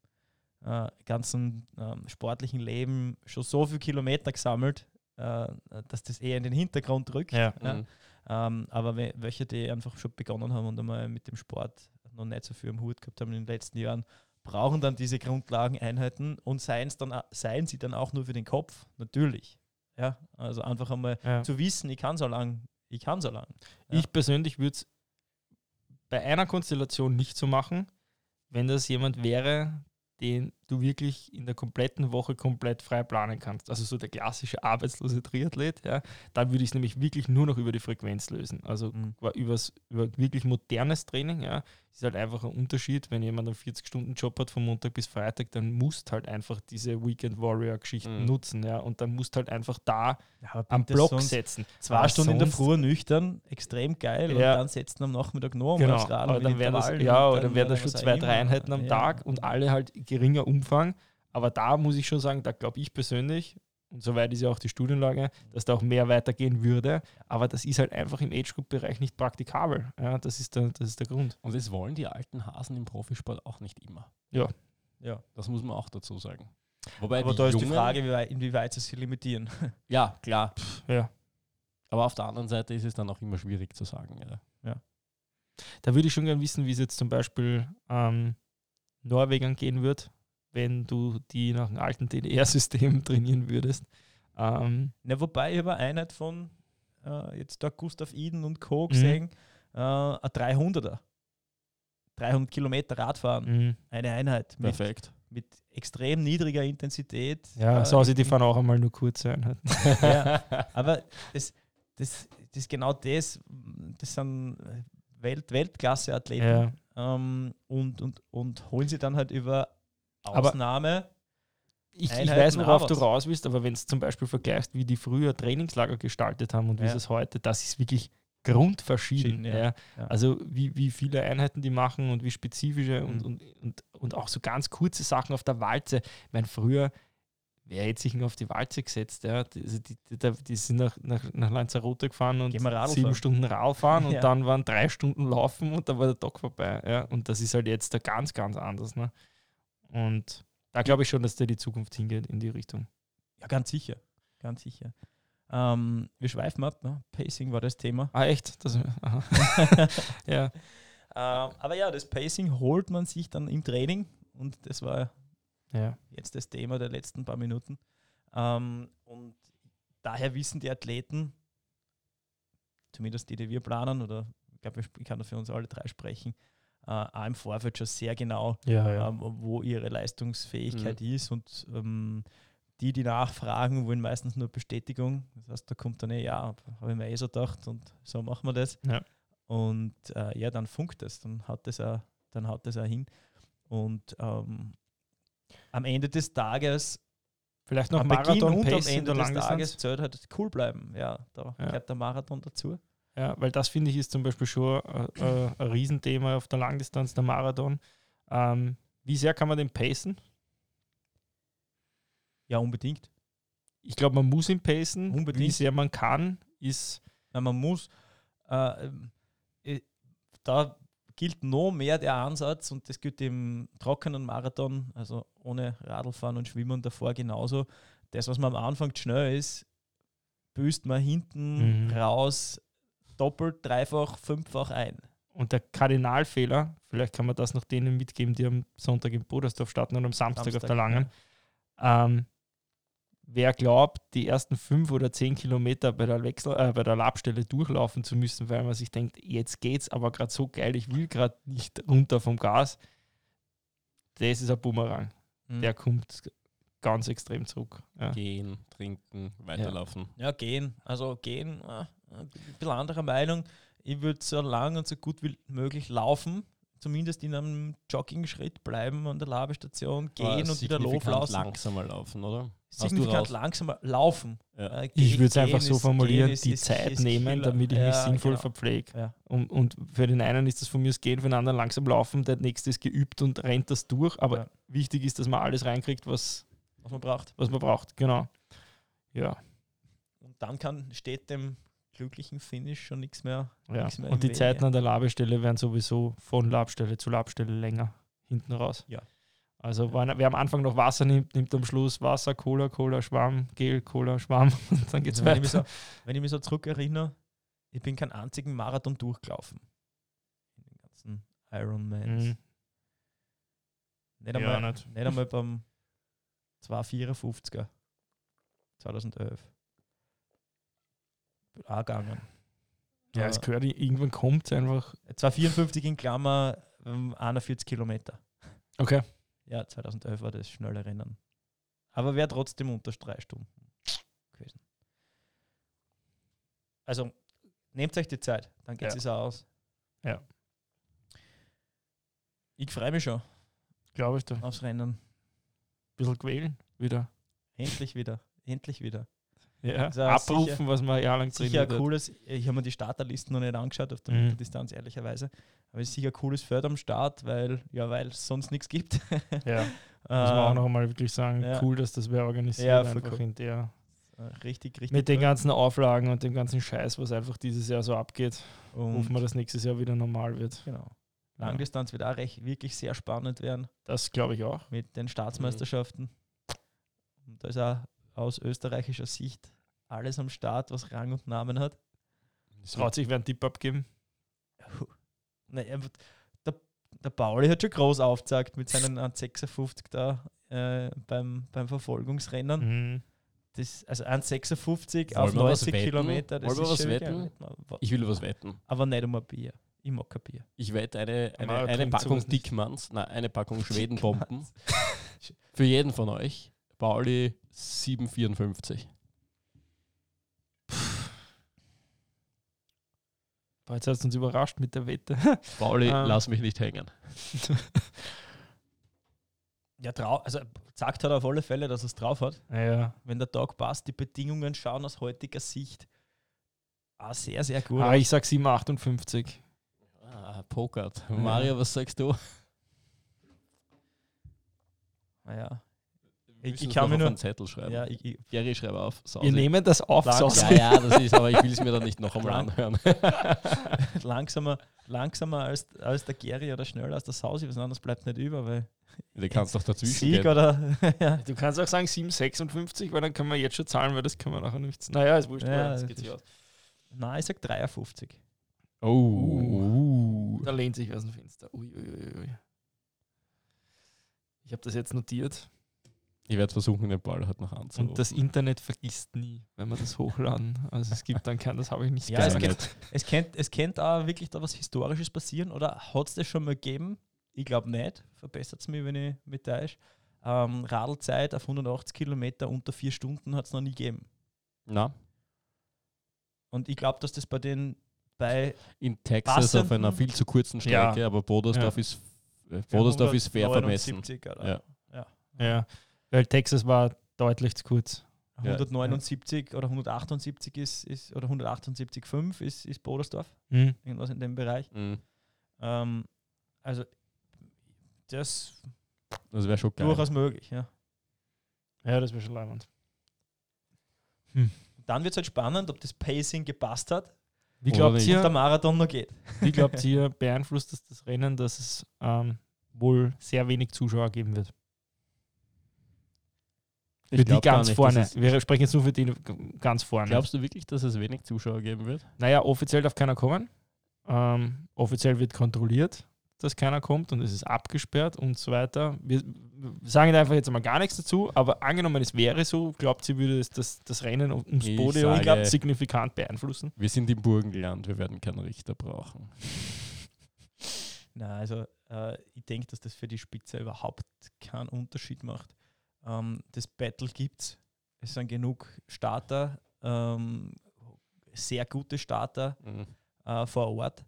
äh, ganzen ähm, sportlichen Leben schon so viele Kilometer gesammelt, äh, dass das eher in den Hintergrund rückt. Ja. Ja. Mhm. Ähm, aber we welche, die einfach schon begonnen haben und einmal mit dem Sport noch nicht so viel am Hut gehabt haben in den letzten Jahren, brauchen dann diese Grundlageneinheiten und seien, dann, seien sie dann auch nur für den Kopf, natürlich. Ja, also einfach einmal Ja. zu wissen, ich kann so lang, ich kann so lang. Ja. Ich persönlich würde es bei einer Konstellation nicht so machen, wenn das jemand wäre, den du wirklich in der kompletten Woche komplett frei planen kannst. Also so der klassische arbeitslose Triathlet, ja, dann würde ich es nämlich wirklich nur noch über die Frequenz lösen. Also Mhm. übers, über wirklich modernes Training, ja, ist halt einfach ein Unterschied, wenn jemand einen 40-Stunden-Job hat von Montag bis Freitag, dann musst halt einfach diese Weekend Warrior-Geschichten Mhm. nutzen, ja, und dann musst halt einfach da Ja, am Block setzen. Zwei Stunden in der Früh nüchtern, extrem geil, und Ja. dann setzen am Nachmittag noch einmal Genau, aufs Rad mit dann wären das, ja, und oder dann wären das schon zwei, drei. Einheiten am. Tag und alle halt geringer Umfang. Aber da muss ich schon sagen, da glaube ich persönlich, und soweit ist ja auch die Studienlage, dass da auch mehr weitergehen würde. Aber das ist halt einfach im Age-Group-Bereich nicht praktikabel. Ja, das ist der, das ist der Grund. Und das wollen die alten Hasen im Profisport auch nicht immer. Ja. Ja. Das muss man auch dazu sagen. Wobei Aber da ist die Frage, wie weit, inwieweit sie sich limitieren. Ja, klar. Ja. Aber auf der anderen Seite ist es dann auch immer schwierig zu sagen. Ja. Da würde ich schon gerne wissen, wie es jetzt zum Beispiel ähm, Norwegern gehen wird, wenn du die nach dem alten DDR-System trainieren würdest. Ähm, Na, wobei ich eine Einheit von äh, jetzt da Gustav Iden und Co. Mhm. gesehen, äh, ein 300er. 300 Kilometer Radfahren, mh. eine Einheit mit, Perfekt. mit extrem niedriger Intensität. ja, äh, so sie, die fahren auch einmal nur kurze Einheiten. Ja, aber das, das, das ist genau das, das sind Welt, Weltklasse-Athleten Ja. ähm, und, und, und holen sie dann halt über Aber- Ausnahme. Ich, ich weiß, worauf du raus willst, aber wenn du zum Beispiel vergleichst, wie die früher Trainingslager gestaltet haben und wie Ja. es heute, das ist wirklich grundverschieden. Verschieden, ja. Ja. Also wie, wie viele Einheiten die machen und wie spezifische und, Mhm. und, und, und auch so ganz kurze Sachen auf der Walze. Ich meine, früher, wer hätte sich auf die Walze gesetzt? Ja? Die, also die, die, die, sind nach, nach, nach Lanzarote gefahren und sieben fahren. Stunden Radfahren und Ja. dann waren drei Stunden Laufen und dann war der Tag vorbei. Ja? Und das ist halt jetzt da ganz, ganz anders. Ne? Und da glaube ich schon, dass da die Zukunft hingeht in die Richtung. Ja, ganz sicher. Ganz sicher. Ähm, wir schweifen ab, ne? Pacing war das Thema. Ah, echt? Das, ja. Ähm, aber ja, das Pacing holt man sich dann im Training und das war ja. jetzt das Thema der letzten paar Minuten. Ähm, und daher wissen die Athleten, zumindest die, die wir planen, oder ich glaube, ich kann da für uns alle drei sprechen, äh, auch im Vorfeld schon sehr genau, Ja, ähm, wo ihre Leistungsfähigkeit ist und ähm, die, die nachfragen, wollen meistens nur Bestätigung. Das heißt, da kommt dann eh, ja, habe ich mir eh so gedacht und so machen wir das. Ja. Und äh, ja, dann funkt es, dann hat das auch, dann haut das auch hin. Und ähm, am Ende des Tages, Vielleicht noch am Beginn Marathon, und am Ende des Tages zählt halt cool bleiben. Ja, da Ja. gehört der Marathon dazu. Ja, weil das finde ich ist zum Beispiel schon äh, äh, ein Riesenthema auf der Langdistanz, der Marathon. Ähm, wie sehr kann man den pacen? Ja, unbedingt. Ich glaube, man muss ihn pacen. Wie Unbedingt. sehr man kann, ist Na, man muss, äh, ähm, äh, da gilt noch mehr der Ansatz und das gilt im trockenen Marathon, also ohne Radlfahren und Schwimmen davor genauso. Das, was man am Anfang schnell ist, büßt man hinten Mhm. raus doppelt, dreifach, fünffach ein. und der Kardinalfehler, vielleicht kann man das noch denen mitgeben, die am Sonntag in Bodersdorf starten und am Samstag, auf der Langen. Ähm, wer glaubt, die ersten fünf oder zehn Kilometer bei der, Wechsel, äh, bei der Labstelle durchlaufen zu müssen, weil man sich denkt, jetzt geht's aber gerade so geil, ich will gerade nicht runter vom Gas, das ist ein Bumerang. Mhm. Der kommt ganz extrem zurück. Ja. Gehen, trinken, weiterlaufen. Ja, gehen. Also gehen, äh, ein bisschen anderer Meinung. Ich würde so lang und so gut wie möglich laufen, zumindest in einem Jogging-Schritt bleiben an der Labestation, gehen Aber und wieder loslaufen. langsamer laufen, oder? Signifikant langsamer laufen. Ja. Äh, Ich würde es einfach so formulieren, ist- die ist- Zeit ist nehmen, Killer. damit ich mich Ja, sinnvoll genau. verpflege. Ja. Und, und für den einen ist das von mir das Gehen, für den anderen langsam laufen, der nächste ist geübt und rennt das durch. Aber Ja. wichtig ist, dass man alles reinkriegt, was, was man braucht. was man braucht. Genau. Ja. Und dann kann, steht dem glücklichen Finish schon nichts mehr. Ja. nichts mehr Und die Wege. Zeiten an der Labestelle werden sowieso von Labstelle zu Labstelle länger hinten raus. Ja. Also wenn, wer am Anfang noch Wasser nimmt, nimmt am Schluss Wasser, Cola, Cola, Schwamm, Gel, Cola, Schwamm und dann geht's Also wenn, ich mich weiter. so, wenn ich mich so zurückerinnere, ich bin keinen einzigen Marathon durchgelaufen. In den ganzen Ironmans. Mhm. Nicht, Ja, einmal, nicht. nicht einmal beim 254er 2011. Auch gegangen. Ja, es gehört, irgendwann kommt einfach. 254 in Klammer, ähm, 41 Kilometer. Okay. Ja, 2011 war das schnelle Rennen. Aber wäre trotzdem unter drei Stunden gewesen. Also, nehmt euch die Zeit, dann geht Ja. es auch aus. Ja. Ich freue mich schon Glaube ich da. Aufs Rennen. bisschen quälen wieder. Endlich wieder. Endlich wieder. Ja. Also Abrufen, sicher- was man jahrelang Sicher trainiert hat. cooles, ich habe mir die Starterlisten noch nicht angeschaut auf der Mhm. Mitteldistanz, ehrlicherweise. Aber es ist sicher ein cooles Feld am Start, weil ja, weil es sonst nichts gibt. Ja, muss man auch Ähm, noch einmal wirklich sagen, ja. cool, dass das wer organisiert, Ja, einfach cool. in der, äh, richtig, richtig. mit den ganzen Auflagen und dem ganzen Scheiß, was einfach dieses Jahr so abgeht. Und Hoffen wir, dass nächstes Jahr wieder normal wird. Genau. Langdistanz wird auch recht, wirklich sehr spannend werden Das glaube ich auch. mit den Staatsmeisterschaften. Und da ist auch aus österreichischer Sicht alles am Start, was Rang und Namen hat. Traut sich wer einen Tipp abgeben? Naja, der, der Pauli hat schon groß aufgezeigt mit seinen 1,56 da äh, beim, beim Verfolgungsrennen. Mhm. Das, also 1,56 Wollen auf wir was 90 wetten? Kilometer, das Wollen wir ist was wetten? Ich will was wetten. Aber nicht um ein Bier. Ich mag kein Bier. Ich wette eine, eine, eine trinkt Packung. Dickmanns, nein, eine Packung Schwedenbomben für jeden von euch. Pauli 7,54. Boah, jetzt hast du uns überrascht mit der Wette. Pauli, Ähm. lass mich nicht hängen. Ja, trau also sagt hat er auf alle Fälle, dass er es drauf hat. ja. Wenn der Tag passt, die Bedingungen schauen aus heutiger Sicht auch sehr, sehr gut Ah, ich sag 7,58. Ah, pokert. Mario, was sagst du? Naja, Ich- ich kann mir nur- einen Zettel schreiben. ja, ich, ich, Gary, schreib auf. Sausi. Wir nehmen das auf. Sausi. Ja, ja, das ist, aber ich will es mir dann nicht noch einmal anhören. langsamer, langsamer als, als der Gary oder schneller als der Sausi, was anderes bleibt nicht über, weil Du kannst doch dazwischen Sieg gehen. oder ja, Du kannst auch sagen 7,56, weil dann können wir jetzt schon zahlen, weil das können wir nachher nicht. Naja, ist wurscht. Ja, das geht sich ist- aus. nein, ich sag 53. Oh. Uh. Da lehnt sich was aus dem Fenster. Ui, ui, ui, ui. Ich habe das jetzt notiert. Ich werde versuchen, den Ball halt noch anzurufen. Und das Internet vergisst nie, wenn wir das hochladen. Also es gibt dann kein, das habe ich nicht Ja, es nicht. Es könnte es kennt auch wirklich da was Historisches passieren oder hat es das schon mal gegeben? Ich glaube nicht. Verbessert es mich, wenn ich mit da ist. Ähm, Radlzeit auf 180 Kilometer unter vier Stunden hat es noch nie gegeben. Na, Und ich glaube, dass das bei den bei in Texas auf einer viel zu kurzen Strecke, aber Bodersdorf Ja. ist äh, Bodersdorf ist fair vermessen. 179 Oder Ja. Ja, weil Texas war deutlich zu kurz. Ja. 179 oder 178 ist, ist oder 178,5 ist, ist Bodersdorf. Hm. Irgendwas in dem Bereich. Mhm. Ähm, also das Das wäre schon geil. durchaus möglich, ja. Ja, das wäre schon leibend. Dann wird es halt spannend, ob das Pacing gepasst hat Wie glaubt und der ihr, Marathon noch geht. wie glaubt ihr, beeinflusst das das Rennen, dass es ähm, wohl sehr wenig Zuschauer geben wird? Ich Für die ganz nicht, vorne. Wir sprechen jetzt nur für die ganz vorne. Glaubst du wirklich, dass es wenig Zuschauer geben wird? Naja, offiziell darf keiner kommen. Ähm, offiziell wird kontrolliert, dass keiner kommt und es ist abgesperrt und so weiter. Wir sagen einfach jetzt mal gar nichts dazu, aber angenommen, es wäre so, glaubt sie, würde es das, das Rennen ums Ich Podium sage- glaub, signifikant beeinflussen? Wir sind im Burgenland, wir werden keinen Richter brauchen. Na, also äh, ich denke, dass das für die Spitze überhaupt keinen Unterschied macht. Ähm, das Battle gibt es. Es sind genug Starter, ähm, sehr gute Starter Mhm. äh, vor Ort,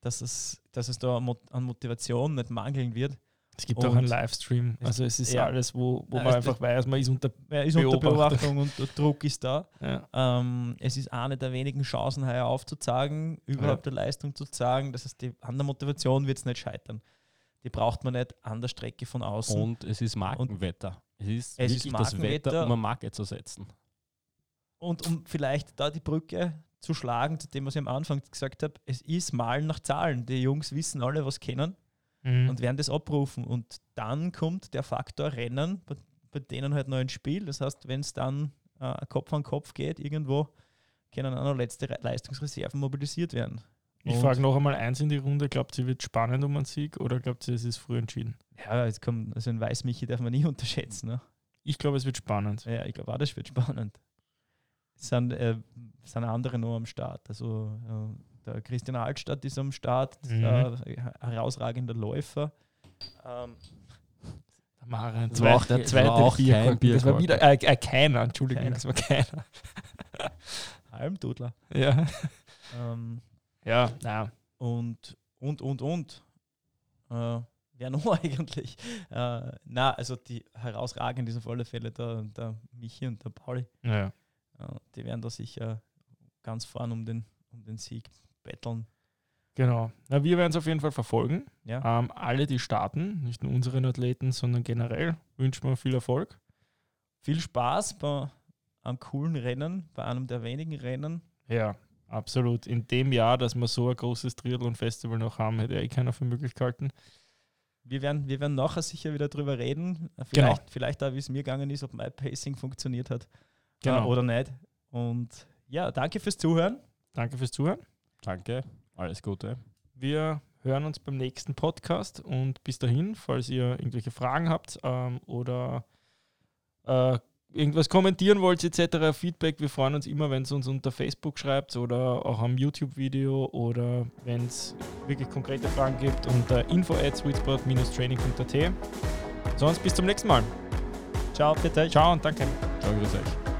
dass es, dass es da an Motivation nicht mangeln wird. Es gibt Und auch einen Livestream. es- Also es ist ja. alles, wo, wo Ja, man einfach weiß, man ist unter... Er ist unter Beobachtung. Und der Druck ist da. Ja. Ähm, es ist eine der wenigen Chancen, heuer aufzuzeigen, überhaupt der Leistung zu zeigen. Das heißt, die, an der Motivation wird es nicht scheitern. Die braucht man nicht an der Strecke von außen. Und es ist Markenwetter. Es ist Es ist das. Wetter, um eine Marke zu setzen. Und um vielleicht da die Brücke zu schlagen, zu dem, was ich am Anfang gesagt habe. Es ist Malen nach Zahlen. Die Jungs wissen alle, was kennen Mhm. und werden das abrufen. Und dann kommt der Faktor Rennen, bei, bei denen halt noch ein Spiel. Das heißt, wenn es dann äh, Kopf an Kopf geht, irgendwo, können auch noch letzte Re- Leistungsreserven mobilisiert werden. Ich frage noch einmal eins in die Runde: Glaubt ihr, wird spannend um einen Sieg oder glaubt ihr, es ist früh entschieden? Ja, jetzt kommt, also ein Weißmichi darf man nie unterschätzen. Ne? Ich glaube, es wird spannend. Ja, ich glaube auch, das wird spannend. Es sind, äh, es sind andere noch am Start. Also äh, der Christian Altstadt ist am Start, Mhm. äh, herausragender Läufer. Ähm, Der Maren, Das war auch- der zweite war auch kein Bierkorken. Das war wieder äh, äh, keiner, Entschuldigung, Keiner. das war keiner. Almdudler. Ja, Ähm, ja, na, und, und, und, und. Äh, wer noch eigentlich? Äh, na, also die herausragend ist auf alle Fälle der, der Michi und der Pauli. ja. Äh, die werden da sicher ganz vorn um den, um den Sieg betteln. Genau. Na, wir werden es auf jeden Fall verfolgen. Ja. Ähm, alle, die starten, nicht nur unseren Athleten, sondern generell, wünschen wir viel Erfolg. Viel Spaß bei einem coolen Rennen, bei einem der wenigen Rennen. Ja, absolut. In dem Jahr, dass wir so ein großes Triathlon-Festival noch haben, hätte eh keiner für möglich gehalten. Wir werden, wir werden nachher sicher wieder drüber reden. Äh, Genau. Vielleicht, vielleicht auch, wie es mir gegangen ist, ob mein Pacing funktioniert hat Genau. äh, oder nicht. Und ja, danke fürs Zuhören. Danke fürs Zuhören. Danke, alles Gute. Wir hören uns beim nächsten Podcast und bis dahin, falls ihr irgendwelche Fragen habt ähm, oder äh, irgendwas kommentieren wollt etc., Feedback, wir freuen uns immer, wenn es uns unter Facebook schreibt oder auch am YouTube-Video oder wenn es wirklich konkrete Fragen gibt unter info at sweetspot-training.at. Sonst bis zum nächsten Mal. Ciao, bitte. Ciao und danke. Ciao, grüß euch.